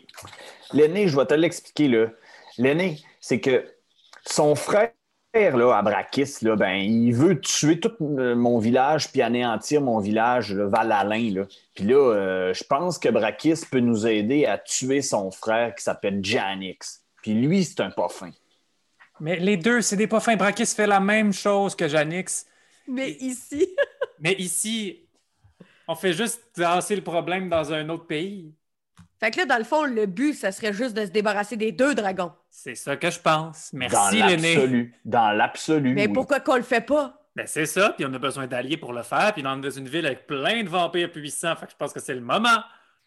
L'aîné, je vais te l'expliquer. là. L'aîné, c'est que son frère, là, à Brakis, là, ben, il veut tuer tout euh, mon village puis anéantir mon village, le Val-Alain. Là. Puis là, euh, je pense que Brakis peut nous aider à tuer son frère qui s'appelle Janix. Puis lui, c'est un pas fin. Mais les deux, c'est des pas fins. Brakis fait la même chose que Janix. Mais ici, Mais ici, on fait juste lancer le problème dans un autre pays. Fait que là, dans le fond, le but, ça serait juste de se débarrasser des deux dragons. C'est ça que je pense. Dans Merci, l'aîné. l'absolu. Dans l'absolu. Mais oui. pourquoi qu'on le fait pas? Ben, c'est ça, puis on a besoin d'alliés pour le faire, puis on est dans une ville avec plein de vampires puissants, fait que je pense que c'est le moment.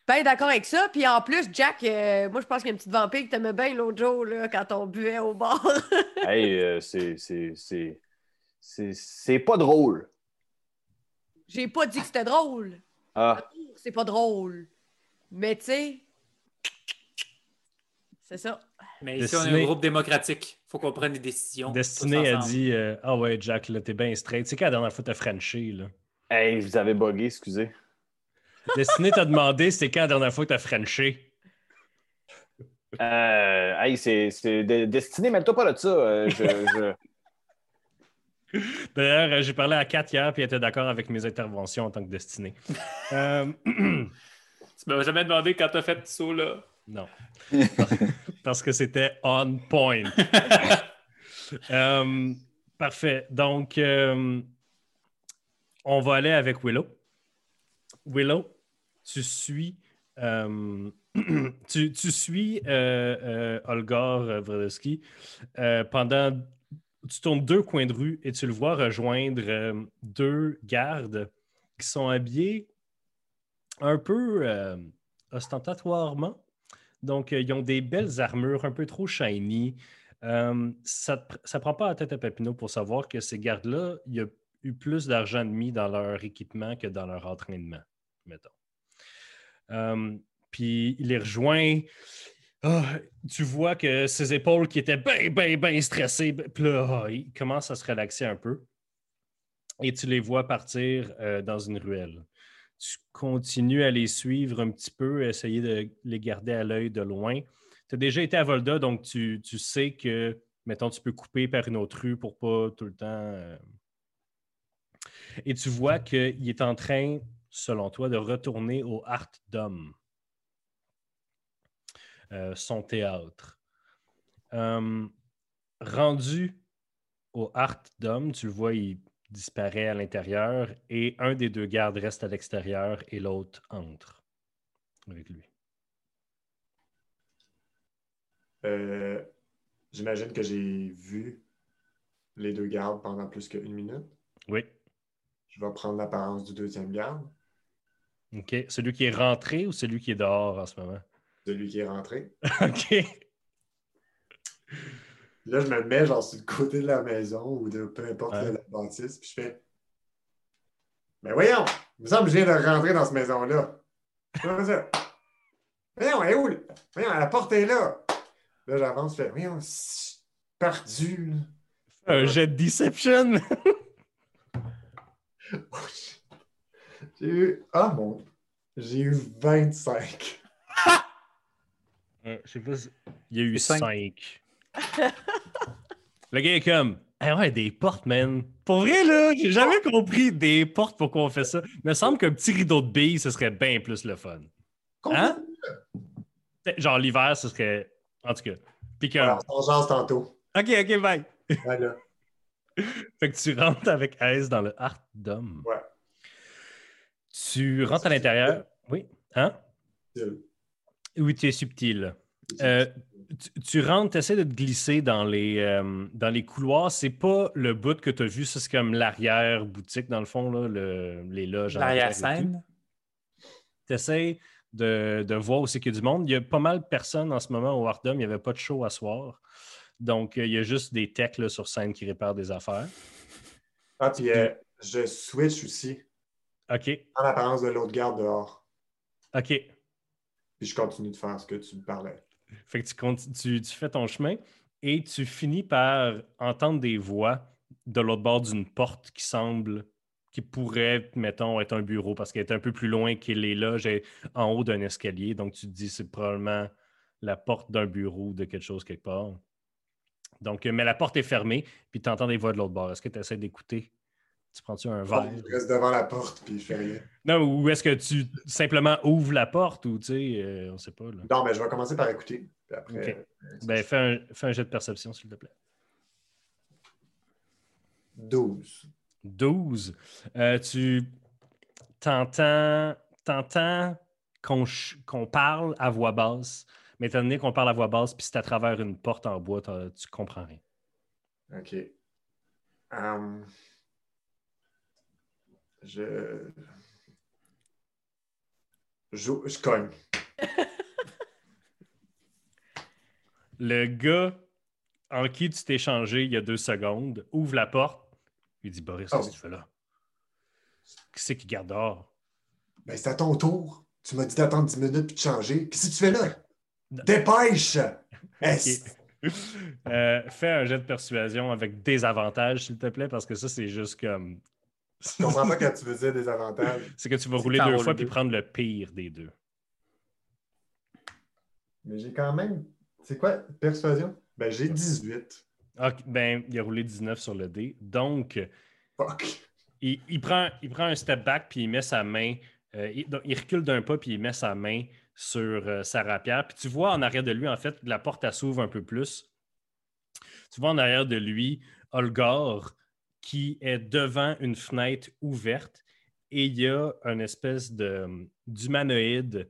Ben d'accord avec ça. Puis en plus, Jack, euh, moi, je pense qu'il y a une petite vampire qui t'aimait bien l'autre jour, là, quand on buvait au bar. Hey, euh, c'est- c'est- c'est- c'est c'est pas drôle. J'ai pas dit que c'était drôle. Ah, C'est pas drôle. Mais tu sais, c'est ça. Mais ici, on est un groupe démocratique. Faut qu'on prenne des décisions. Destiné a dit euh, Ah ouais, Jack, là, t'es bien straight. C'est quand la dernière fois t'as Frenché, là? hey, je vous avais bugué, excusez. Destiné t'a demandé c'est quand la dernière fois que t'as Frenché? Euh, hey, c'est c'est de- destiné, mêle-toi pas de ça. euh, je- je... D'ailleurs, j'ai parlé à Kat hier, puis elle était d'accord avec mes interventions en tant que Destiné. Tu m'as jamais demandé quand t'as fait ce saut-là. non. parce que c'était on point. Euh, parfait. Donc, euh, on va aller avec Willow. Willow, tu suis, euh, tu, tu suis euh, euh, Olgar Wrodowski euh, pendant. Tu tournes deux coins de rue et tu le vois rejoindre euh, deux gardes qui sont habillés un peu euh, ostentatoirement. Donc, euh, ils ont des belles armures un peu trop shiny. Euh, ça ne prend pas la tête à Papineau pour savoir que ces gardes-là, il y a eu plus d'argent de mis dans leur équipement que dans leur entraînement, mettons. Puis il les rejoint. Ah, tu vois que ses épaules qui étaient bien, bien, bien stressées, ben, puis là, ah, il commence à se relaxer un peu. Et tu les vois partir dans une ruelle. Tu continues à les suivre un petit peu, essayer de les garder à l'œil de loin. Tu as déjà été à Volda, donc tu, tu sais que, mettons, tu peux couper par une autre rue pour pas tout le temps. euh, Et tu vois qu'il est en train, selon toi, de retourner au Art Dome, euh, son théâtre. Euh, rendu au Art Dome, tu le vois, il disparaît à l'intérieur et un des deux gardes reste à l'extérieur et l'autre entre avec lui. Euh, J'imagine que j'ai vu les deux gardes pendant plus qu'une minute. Oui. Je vais prendre l'apparence du deuxième garde, OK. Celui qui est rentré ou celui qui est dehors en ce moment? celui qui est rentré. OK. Là, je me mets genre sur le côté de la maison ou de peu importe Ouais. la bâtisse, puis je fais Mais voyons, il me semble que je viens de rentrer dans cette maison-là. Comment ça? Voyons, elle est où? Voyons, la porte est là. Là, j'avance, je fais Voyons, c'est perdu. là. Un jet de deception. J'ai eu. Ah mon. J'ai eu 25. Euh, je sais pas si- Il y a eu C'est cinq. 5. Le gars est comme. Ah ouais, des portes, man. Pour vrai, là, j'ai jamais compris des portes pourquoi on fait ça. Il me semble qu'un petit rideau de billes, ce serait bien plus le fun. Hein? Genre l'hiver, ce serait. En tout cas. Puis que. Voilà, on jase tantôt. Ok, ok, bye. Voilà. Fait que tu rentres avec Ace dans le Art Dome. Ouais. Tu rentres à l'intérieur. Oui. Hein? Oui, tu es subtil. Euh, tu, tu rentres, tu essaies de te glisser dans les, euh, dans les couloirs. C'est pas le bout que tu as vu, ça c'est comme l'arrière-boutique, dans le fond, là, le- les loges. L'arrière-scène. Tu essaies de, de voir où c'est qu'il y a du monde. Il y a pas mal de personnes en ce moment au Art Dome. Il n'y avait pas de show à soir. Donc, euh, il y a juste des techs là, sur scène qui réparent des affaires. Ah, puis euh, je switch aussi OK. en apparence de l'autre garde dehors. OK. Puis je continue de faire ce que tu me parlais. Fait que tu, fais ton chemin et tu finis par entendre des voix de l'autre bord d'une porte qui semble, qui pourrait, mettons, être un bureau parce qu'elle est un peu plus loin que les loges et en haut d'un escalier. Donc tu te dis c'est probablement la porte d'un bureau de quelque chose quelque part. Donc, euh, mais la porte est fermée, puis tu entends des voix de l'autre bord. Est-ce que tu essaies d'écouter? Tu prends-tu un verre? Je reste devant la porte, puis je fais rien. Non, ou est-ce que tu simplement ouvres la porte ou tu sais, euh, on sait pas. Là. Non, mais je vais commencer par écouter. Puis après, euh, Ben, fais un, fais un jet de perception, s'il te plaît. 12. 12. Euh, tu t'entends, t'entends qu'on, parle à voix basse, mais étant donné qu'on parle à voix basse, puis c'est à travers une porte en bois, tu comprends rien. OK. Hum, je... je... Je cogne. Le gars en qui tu t'es changé il y a deux secondes ouvre la porte. Il dit Boris, qu'est-ce que Oh. tu fais là? Qui c'est qui garde dehors? Ben, c'est à ton tour. Tu m'as dit d'attendre 10 minutes puis de changer. Qu'est-ce que tu fais là? Dépêche! Euh, fais un jet de persuasion avec des avantages, s'il te plaît, parce que ça, c'est juste comme. Je comprends pas quand tu veux dire des avantages. C'est que tu vas rouler deux fois puis prendre le pire des deux. Mais j'ai quand même. C'est quoi? Persuasion? Ben, j'ai 18. Ah, ben, il a roulé 19 sur le dé. Donc, Fuck. il, il prend, il prend un step back puis il met sa main. euh, il, donc, il recule d'un pas puis il met sa main sur euh, sa rapière. Puis tu vois en arrière de lui, en fait, la porte elle s'ouvre un peu plus. Tu vois en arrière de lui Olgar qui est devant une fenêtre ouverte et il y a une espèce de, d'humanoïde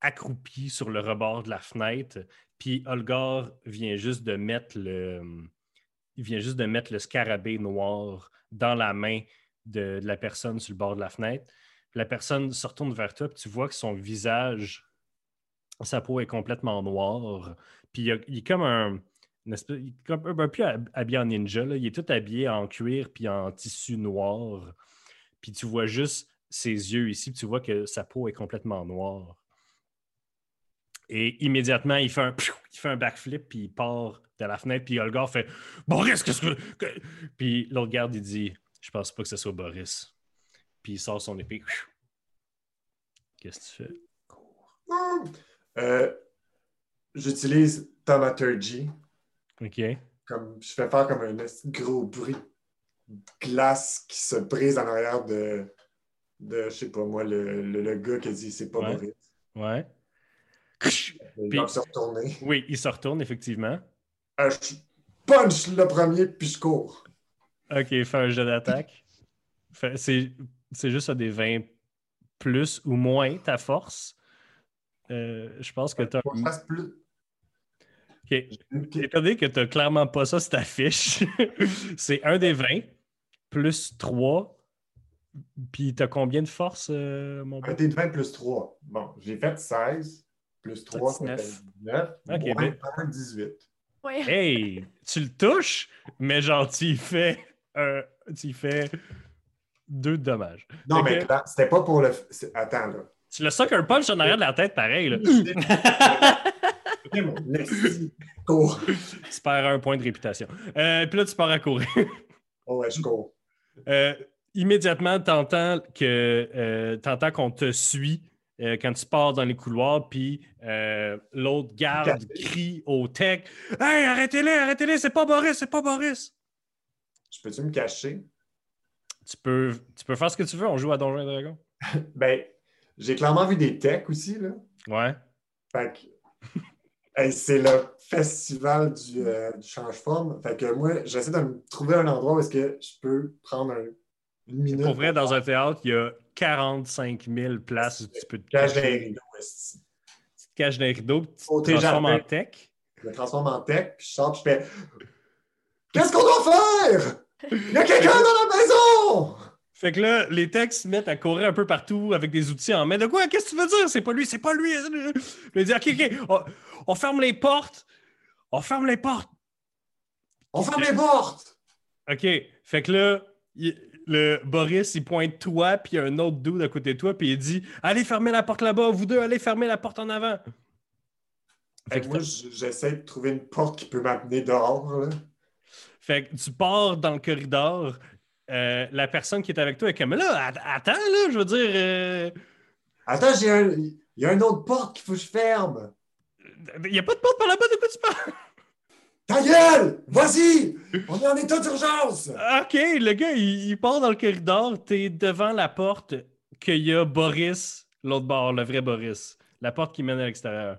accroupi sur le rebord de la fenêtre. Puis Olgar vient juste de mettre le, il vient juste de mettre le scarabée noir dans la main de, la personne sur le bord de la fenêtre. La personne se retourne vers toi, puis tu vois que son visage, sa peau est complètement noire. Puis il, y a- il est comme un, il est comme un peu habillé en ninja. Il est tout habillé en cuir puis en tissu noir. Puis tu vois juste ses yeux ici, puis tu vois que sa peau est complètement noire. Et immédiatement, il fait un, il fait un backflip, puis il part de la fenêtre, puis Olgar fait Boris, qu'est-ce que. que- Puis l'autre garde, il dit Je pense pas que ce soit Boris. Puis il sort son épée. Qu'est-ce que tu fais? Euh, J'utilise Thaumaturgy. OK. Comme, je fais faire comme un gros bruit de glace qui se brise en arrière de, de je sais pas moi, le, le, le gars qui a dit c'est pas Ouais. Boris. Ouais. Il Puis- se retourner. Oui, il se retourne, effectivement. Euh, je punch le premier, puis je cours. OK, fais un jeu d'attaque. C'est juste des 20 plus ou moins ta force. Euh, je pense que tu as. Plus. OK. Ok. Étant donné que tu n'as clairement pas ça sur ta fiche, c'est un des 20 plus 3. Puis tu as combien de force, euh, mon Un pote? dé de 20 plus 3. Bon, j'ai fait 16. Plus 3, ça fait 19. 19. Ok, moins ben- 1, 18. Ouais. Hey, tu le touches, mais genre, tu y fais, un, tu y fais deux dommages. Non, Ok. mais là, c'était pas pour le. Attends, là. Tu le sucker punch en arrière de la tête, pareil. Là. Mon. Cours. tu perds un point de réputation. Euh, puis là, tu pars à courir. Oh, ouais, je cours. Euh, immédiatement, tu entends que euh, t'entends qu'on te suit euh, quand tu pars dans les couloirs, puis euh, l'autre garde crie au tech Hey, arrêtez-les, arrêtez-les, c'est pas Boris, c'est pas Boris. Je peux-tu me cacher? Tu peux, tu peux faire ce que tu veux, on joue à Donjons et Dragons. Ben, j'ai clairement vu des techs aussi, là. Ouais. Fait que. Hey, c'est le festival du, euh, du change-forme. Fait que moi, j'essaie de me trouver un endroit où est-ce que je peux prendre un- une minute. Pour vrai, dans un théâtre, il y a 45 000 places où tu peux te Cache cacher. les rideaux. Tu te caches dans les rideaux, tu te transformes en tech. Je me transforme en tech, puis je sors, puis je fais Qu'est-ce qu'on doit faire? Il y a quelqu'un dans la maison! Fait que là, les techs se mettent à courir un peu partout avec des outils en main. De quoi? Qu'est-ce que tu veux dire? C'est pas lui, c'est pas lui. Il dit, OK, OK, on, on ferme les portes. On ferme les portes. On ferme les portes! OK. Fait que là, il- le Boris, il pointe toi, puis il y a un autre dude à côté de toi, puis il dit, allez fermer la porte là-bas. Vous deux, allez fermer la porte en avant. Fait que moi, j'essaie de trouver une porte qui peut m'amener dehors. Là. Fait que tu pars dans le corridor. Euh, la personne qui est avec toi est comme là, att- attends, là, je veux dire. euh, Attends, j'ai un... il y a une autre porte qu'il faut que je ferme. Il n'y a pas de porte par là-bas, de quoi tu parles? Ta gueule! Vas-y! On est en état d'urgence! OK, le gars, il, il part dans le corridor. T'es devant la porte qu'il y a Boris, l'autre bord, le vrai Boris. La porte qui mène à l'extérieur.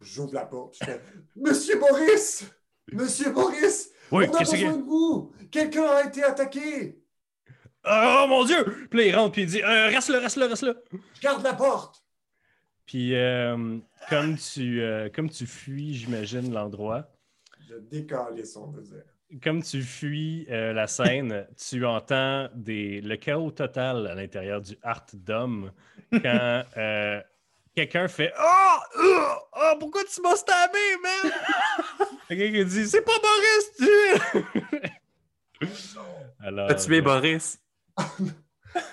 J'ouvre la porte. Je fais Monsieur Boris! Monsieur Boris! Oui, on a qu'est-ce besoin que. de vous! Quelqu'un a été attaqué! Oh mon Dieu! Puis là, il rentre, puis il dit euh, Reste là, reste là, reste là. Je garde la porte! Puis, euh, comme, tu, euh, comme tu fuis, j'imagine, l'endroit, Je décalais son veut dire. comme tu fuis la scène, tu entends des, le chaos total à l'intérieur du Art Dome quand quelqu'un fait Oh! Oh! Oh! Pourquoi tu m'as stabé, man? Quelqu'un qui dit C'est pas Boris, tu Alors. T'as tué Boris.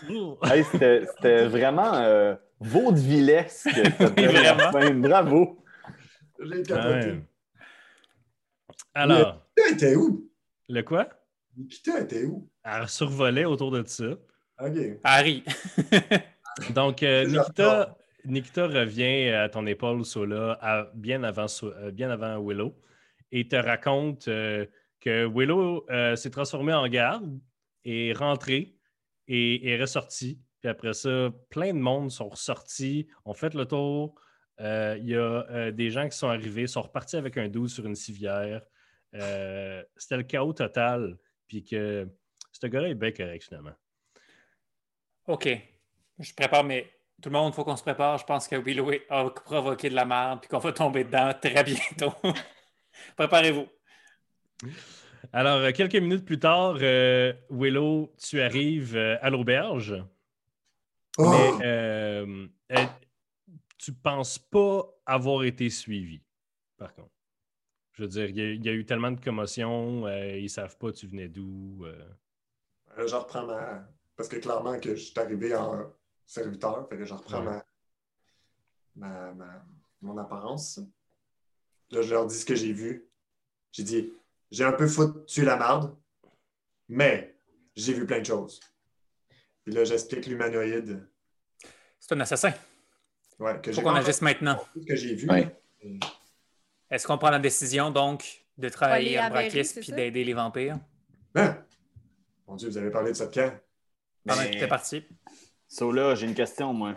Oh. Hey, c'était c'était vraiment euh, vaudevillesque. Vraiment. Bravo. J'ai capoté. Alors, Nikita était où? le quoi? Nikita était où? Elle survolait autour de ça. OK. Harry. Donc, euh, Nikita, Nikita revient à ton épaule, Sola, à- bien, avant, euh, bien avant Willow, et te raconte euh, que Willow euh, s'est transformé en garde, est rentré et est ressorti, puis après ça, plein de monde sont ressortis, ont fait le tour. Euh, Il y a des gens qui sont arrivés, sont repartis avec un 12 sur une civière. C'était le chaos total. Puis que ce gars-là est bien correct finalement. OK. Je prépare mes. Tout le monde, il faut qu'on se prépare. Je pense que Willow a provoqué de la merde puis qu'on va tomber dedans très bientôt. Préparez-vous. Alors, euh, quelques minutes plus tard, euh, Willow, tu arrives euh, à l'auberge. Oh! Mais euh, tu penses pas avoir été suivi, par contre. Je veux dire, il y, a- il y a eu tellement de commotion, euh, ils savent pas tu venais d'où. euh. Je reprends ma. Parce que clairement que je suis arrivé en serviteur, fait que je reprends Ouais. ma... ma- ma- mon apparence. Là, je leur dis ce que j'ai vu. J'ai dit j'ai un peu foutu la marde, mais j'ai vu plein de choses. Puis là, j'explique l'humanoïde. C'est un assassin. Ouais, que faut qu'on agisse maintenant. tout ce que j'ai vu. Ouais. Et- Est-ce qu'on prend la décision, donc, de travailler Brakis c'est puis d'aider les vampires? Hein? Mon Dieu, vous avez parlé de ça de quand? Pendant Mais- que t'es parti. So là, j'ai une question, moi.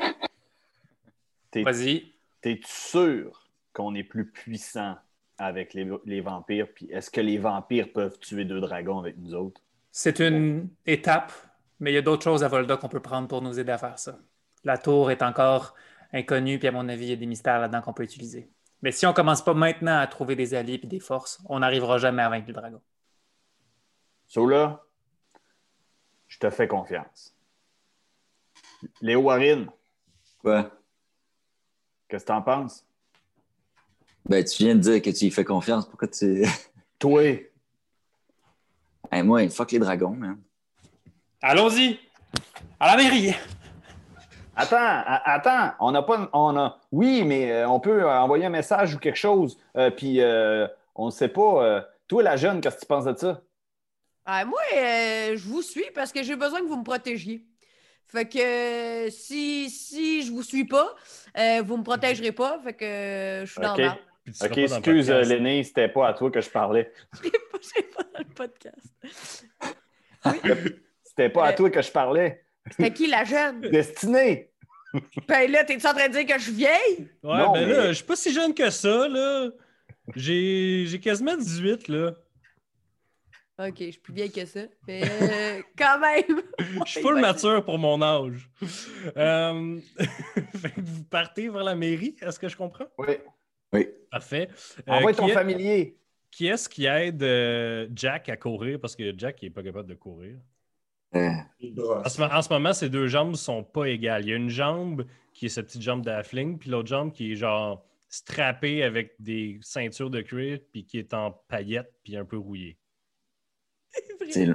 T'es- Vas-y. T'es-tu sûr qu'on est plus puissant avec les, les vampires? Puis est-ce que les vampires peuvent tuer deux dragons avec nous autres? C'est une étape, mais il y a d'autres choses à Volda qu'on peut prendre pour nous aider à faire ça. La tour est encore inconnue, puis à mon avis, il y a des mystères là-dedans qu'on peut utiliser. Mais si on commence pas maintenant à trouver des alliés et des forces, on n'arrivera jamais à vaincre le dragon. So là, je te fais confiance. Léo Warren, Quoi? qu'est-ce que t'en penses? Ben, tu viens de dire que tu y fais confiance. Pourquoi tu. Toi, hey, moi, fuck les dragons, man. Allons-y! À la mairie! Attends, attends, on n'a pas. On a, oui, mais euh, on peut euh, envoyer un message ou quelque chose. euh, puis euh, on ne sait pas. euh, toi, la jeune, qu'est-ce que tu penses de ça? Ah, moi, euh, je vous suis parce que j'ai besoin que vous me protégiez. Fait que si, si je vous suis pas, euh, vous me protégerez pas. Fait que euh, je suis dans Ok. Ok, pas excuse. Lenny, c'était pas à toi que je parlais. Je suis pas dans le podcast. C'était pas à Euh, toi que je parlais. C'était qui la jeune? Destinée! Ben là, t'es-tu en train de dire que je suis vieille? Ouais, Non, ben mais- là, je suis pas si jeune que ça, là. J'ai j'ai quasiment 18, là. Ok, je suis plus vieille que ça. Mais euh, quand même. Je suis full mature pour mon âge. Euh, vous partez vers la mairie, est-ce que je comprends? Oui. Oui. Parfait. Euh, Envoie qui ton est- familier. Qui est-ce qui aide euh, Jack à courir? Parce que Jack n'est pas capable de courir. Euh. En ce, en ce moment, ces deux jambes ne sont pas égales. Il y a une jambe qui est cette petite jambe d'Affling, puis l'autre jambe qui est genre strappée avec des ceintures de cuir, puis qui est en paillettes, puis un peu rouillée. c'est-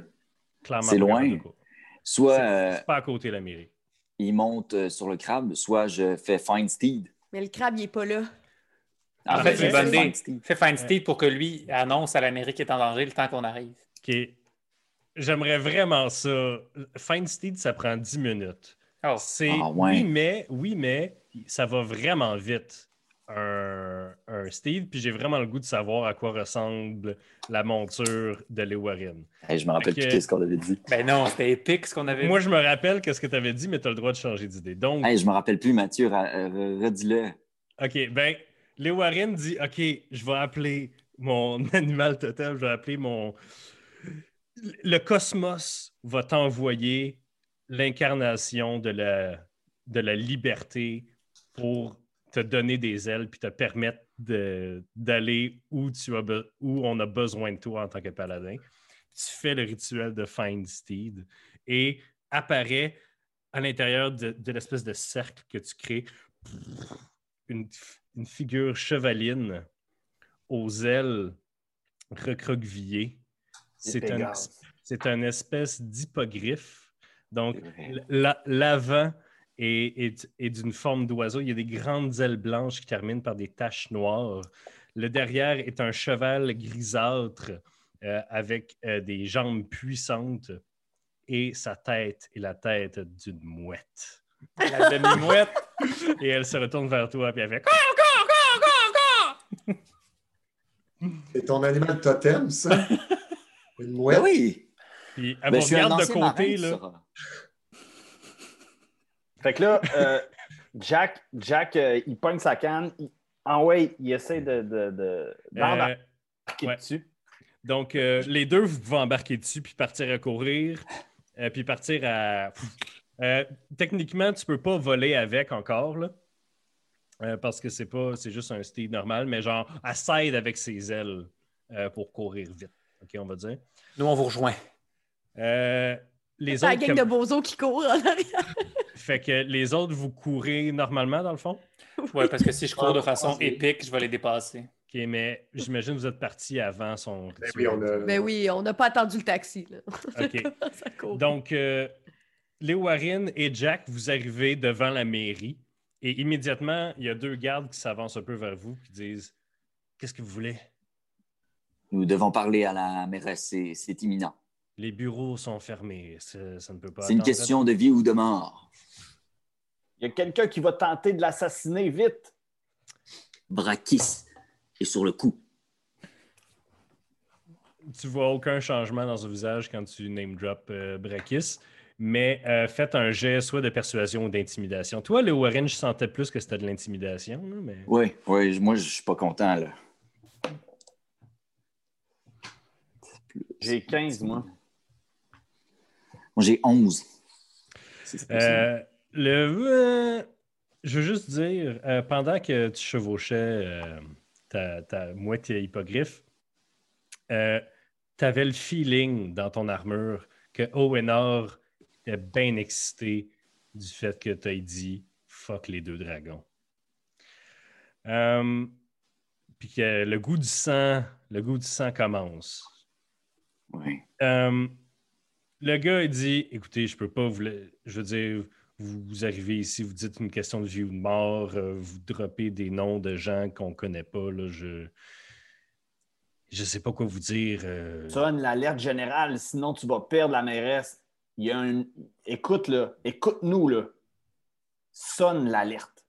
Clairement. C'est pas loin. soit C'est euh, pas à côté de la mairie. il monte euh, sur le crabe, soit je fais Find Steed. Mais le crabe, il est pas là. En Ah, fait, mais c'est une c'est bonne idée. Find Steed. Fais Find Steve pour que lui annonce à l'Amérique qu'il est en danger le temps qu'on arrive. OK. J'aimerais vraiment ça. Find Steed, ça prend 10 minutes. Oh, C'est Ah, ouais. oui, mais oui, mais ça va vraiment vite. Un, un Steve, puis j'ai vraiment le goût de savoir à quoi ressemble la monture de Léo Warren. Hey, je me rappelle Fait plus que- ce qu'on avait dit. ben non, c'était épique ce qu'on avait Moi, dit. je me rappelle qu'est-ce que tu avais dit, mais tu as le droit de changer d'idée. Donc, Hey, je me rappelle plus, Mathieu, euh, redis-le. OK, ben, Léo Warren dit OK, je vais appeler mon animal totem, je vais appeler mon. Le cosmos va t'envoyer l'incarnation de la, liberté pour te donner des ailes puis te permettre d'aller où on a besoin de toi en tant que paladin. Tu fais le rituel de Find Steed et apparaît à l'intérieur de, de l'espèce de cercle que tu crées une, une figure chevaline aux ailes recroquevillées. C'est un, Pégase. c'est un espèce d'hippogriffe. Donc, l'avant est, est- est d'une forme d'oiseau. Il y a des grandes ailes blanches qui terminent par des taches noires. Le derrière est un cheval grisâtre euh, avec euh, des jambes puissantes et sa tête est la tête d'une mouette. La demi-mouette. Et elle se retourne vers toi et elle fait C'est ton animal totem, ça? Une mouette? Ben oui! Puis elle Ben, regarde de marin, côté. Là. Fait que là, euh, Jack, Jack euh, il pogne sa canne. Il... En way, il essaie de, de, de- d'embarquer Euh, ouais. dessus. donc, euh, les deux, vous pouvez embarquer dessus puis partir à courir, euh, puis partir à. Euh, techniquement, tu peux pas voler avec encore, là. Euh, parce que c'est pas, c'est juste un steed normal, mais genre, elle s'aide avec ses ailes euh, pour courir vite. OK, on va dire. Nous, on vous rejoint. Euh, les C'est la autres, gang comme- de bozos qui courent en arrière. Fait que les autres, vous courez normalement, dans le fond? Ouais, parce que si je cours de Ah, façon épique, je vais les dépasser. OK, mais j'imagine que vous êtes parti avant son Ben oui, on a. Ben oui, on n'a pas attendu le taxi. Là. OK. Ça court? Donc, euh, Léo Warren et Jack, vous arrivez devant la mairie et immédiatement, il y a deux gardes qui s'avancent un peu vers vous qui disent Qu'est-ce que vous voulez? Nous devons parler à la mairesse, c'est- imminent. Les bureaux sont fermés. Ça, ça ne peut pas C'est une question de vie ou de mort. Il y a quelqu'un qui va tenter de l'assassiner vite. Brakis est sur le coup. Tu vois aucun changement dans son visage quand tu name drop euh, Brakis, mais euh, faites un jet soit de persuasion ou d'intimidation. Toi, Léo Warren, je sentais plus que c'était de l'intimidation, mais. Oui, oui, moi, je suis pas content, là. J'ai 15, moi. Moi, j'ai 11. Si c'est possible. Euh, le, euh, je veux juste dire, euh, pendant que tu chevauchais euh, ta, ta moitié hippogriffe, tu avais le feeling dans ton armure que Owenor était bien excité du fait que tu aies dit fuck les deux dragons. Euh, Puis que le goût du sang, le goût du sang commence. Oui. Euh, le gars, il dit Écoutez, je peux pas vous. le- Je veux dire, vous, vous arrivez ici, vous dites une question de vie ou de mort, euh, vous droppez des noms de gens qu'on connaît pas. Là, je. Je sais pas quoi vous dire. euh. Sonne l'alerte générale, sinon tu vas perdre la mairesse. Il y a un. Écoute, là. Écoute-nous, là. Sonne l'alerte.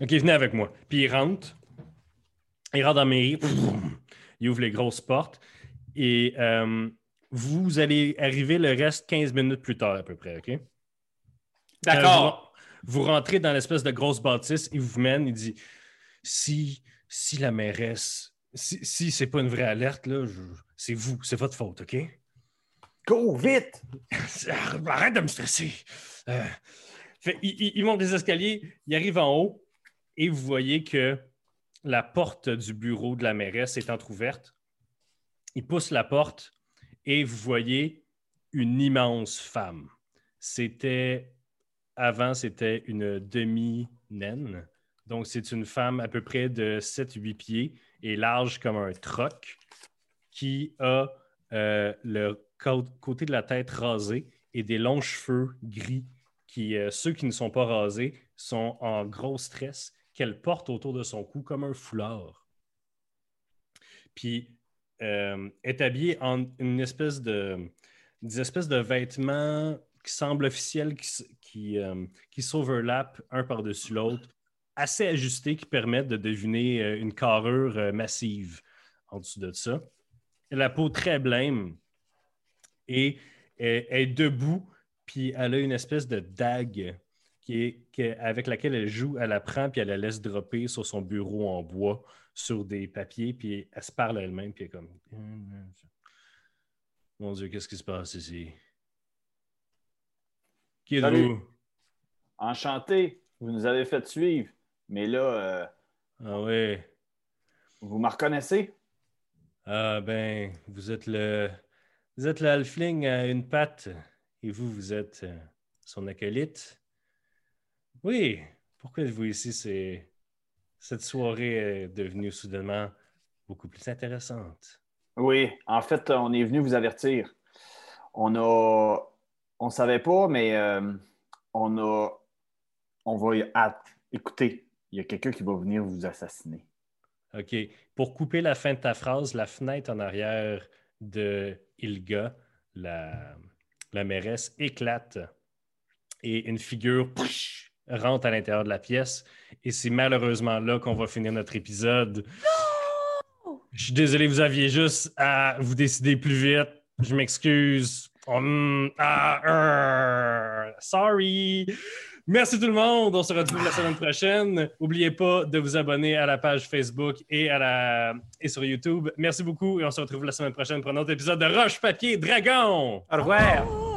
Ok, venez avec moi. Puis il rentre. Il rentre dans la mairie. Il ouvre les grosses portes. Et euh, vous allez arriver le reste 15 minutes plus tard, à peu près, OK? D'accord. Euh, vous, vous rentrez dans l'espèce de grosse bâtisse, il vous mène, il dit si, si la mairesse, si, si c'est pas une vraie alerte, là, je- c'est vous, c'est votre faute, OK? Go, vite! Arrête de me stresser. Euh, il monte les escaliers, il arrive en haut et vous voyez que la porte du bureau de la mairesse est entr'ouverte. Il pousse la porte et vous voyez une immense femme. C'était avant, c'était une demi-naine. Donc, c'est une femme à peu près de 7-8 pieds et large comme un troc qui a euh, le cô- côté de la tête rasé et des longs cheveux gris qui, euh, ceux qui ne sont pas rasés, sont en gros stress qu'elle porte autour de son cou comme un foulard. Puis, euh, est habillée en une espèce de, des de vêtements qui semblent officiels, qui, qui, euh, qui s'overlappent un par-dessus l'autre, assez ajustés, qui permettent de deviner une carrure massive en dessous de ça. La peau très blême et elle elle est debout, puis elle a une espèce de dague qui est, qui est- avec laquelle elle joue, elle la prend, puis elle la laisse dropper sur son bureau en bois, sur des papiers, puis elle se parle à elle-même, puis elle est comme... Mon Dieu, qu'est-ce qui se passe ici? Qui? Enchanté, vous nous avez fait suivre. Mais là, euh, Ah ouais. vous me reconnaissez? Ah ben, vous êtes le... Vous êtes le halfling à une patte, et vous, vous êtes euh, son acolyte. Oui, pourquoi êtes-vous ici? Cette soirée est devenue soudainement beaucoup plus intéressante. Oui, en fait, on est venu vous avertir. On a. On savait pas, mais euh, on a. On va. ah, écoutez, il y a quelqu'un qui va venir vous assassiner. OK. Pour couper la fin de ta phrase, la fenêtre en arrière de Ilga, la, la mairesse, éclate et une figure rentre à l'intérieur de la pièce. Et c'est malheureusement là qu'on va finir notre épisode. Je suis désolé, vous aviez juste à vous décider plus vite. Je m'excuse. Ah, sorry. Merci tout le monde. On se retrouve la semaine prochaine. N'oubliez pas de vous abonner à la page Facebook et, à la... et sur YouTube. Merci beaucoup et on se retrouve la semaine prochaine pour un autre épisode de Roche Papier Dragon. Au revoir!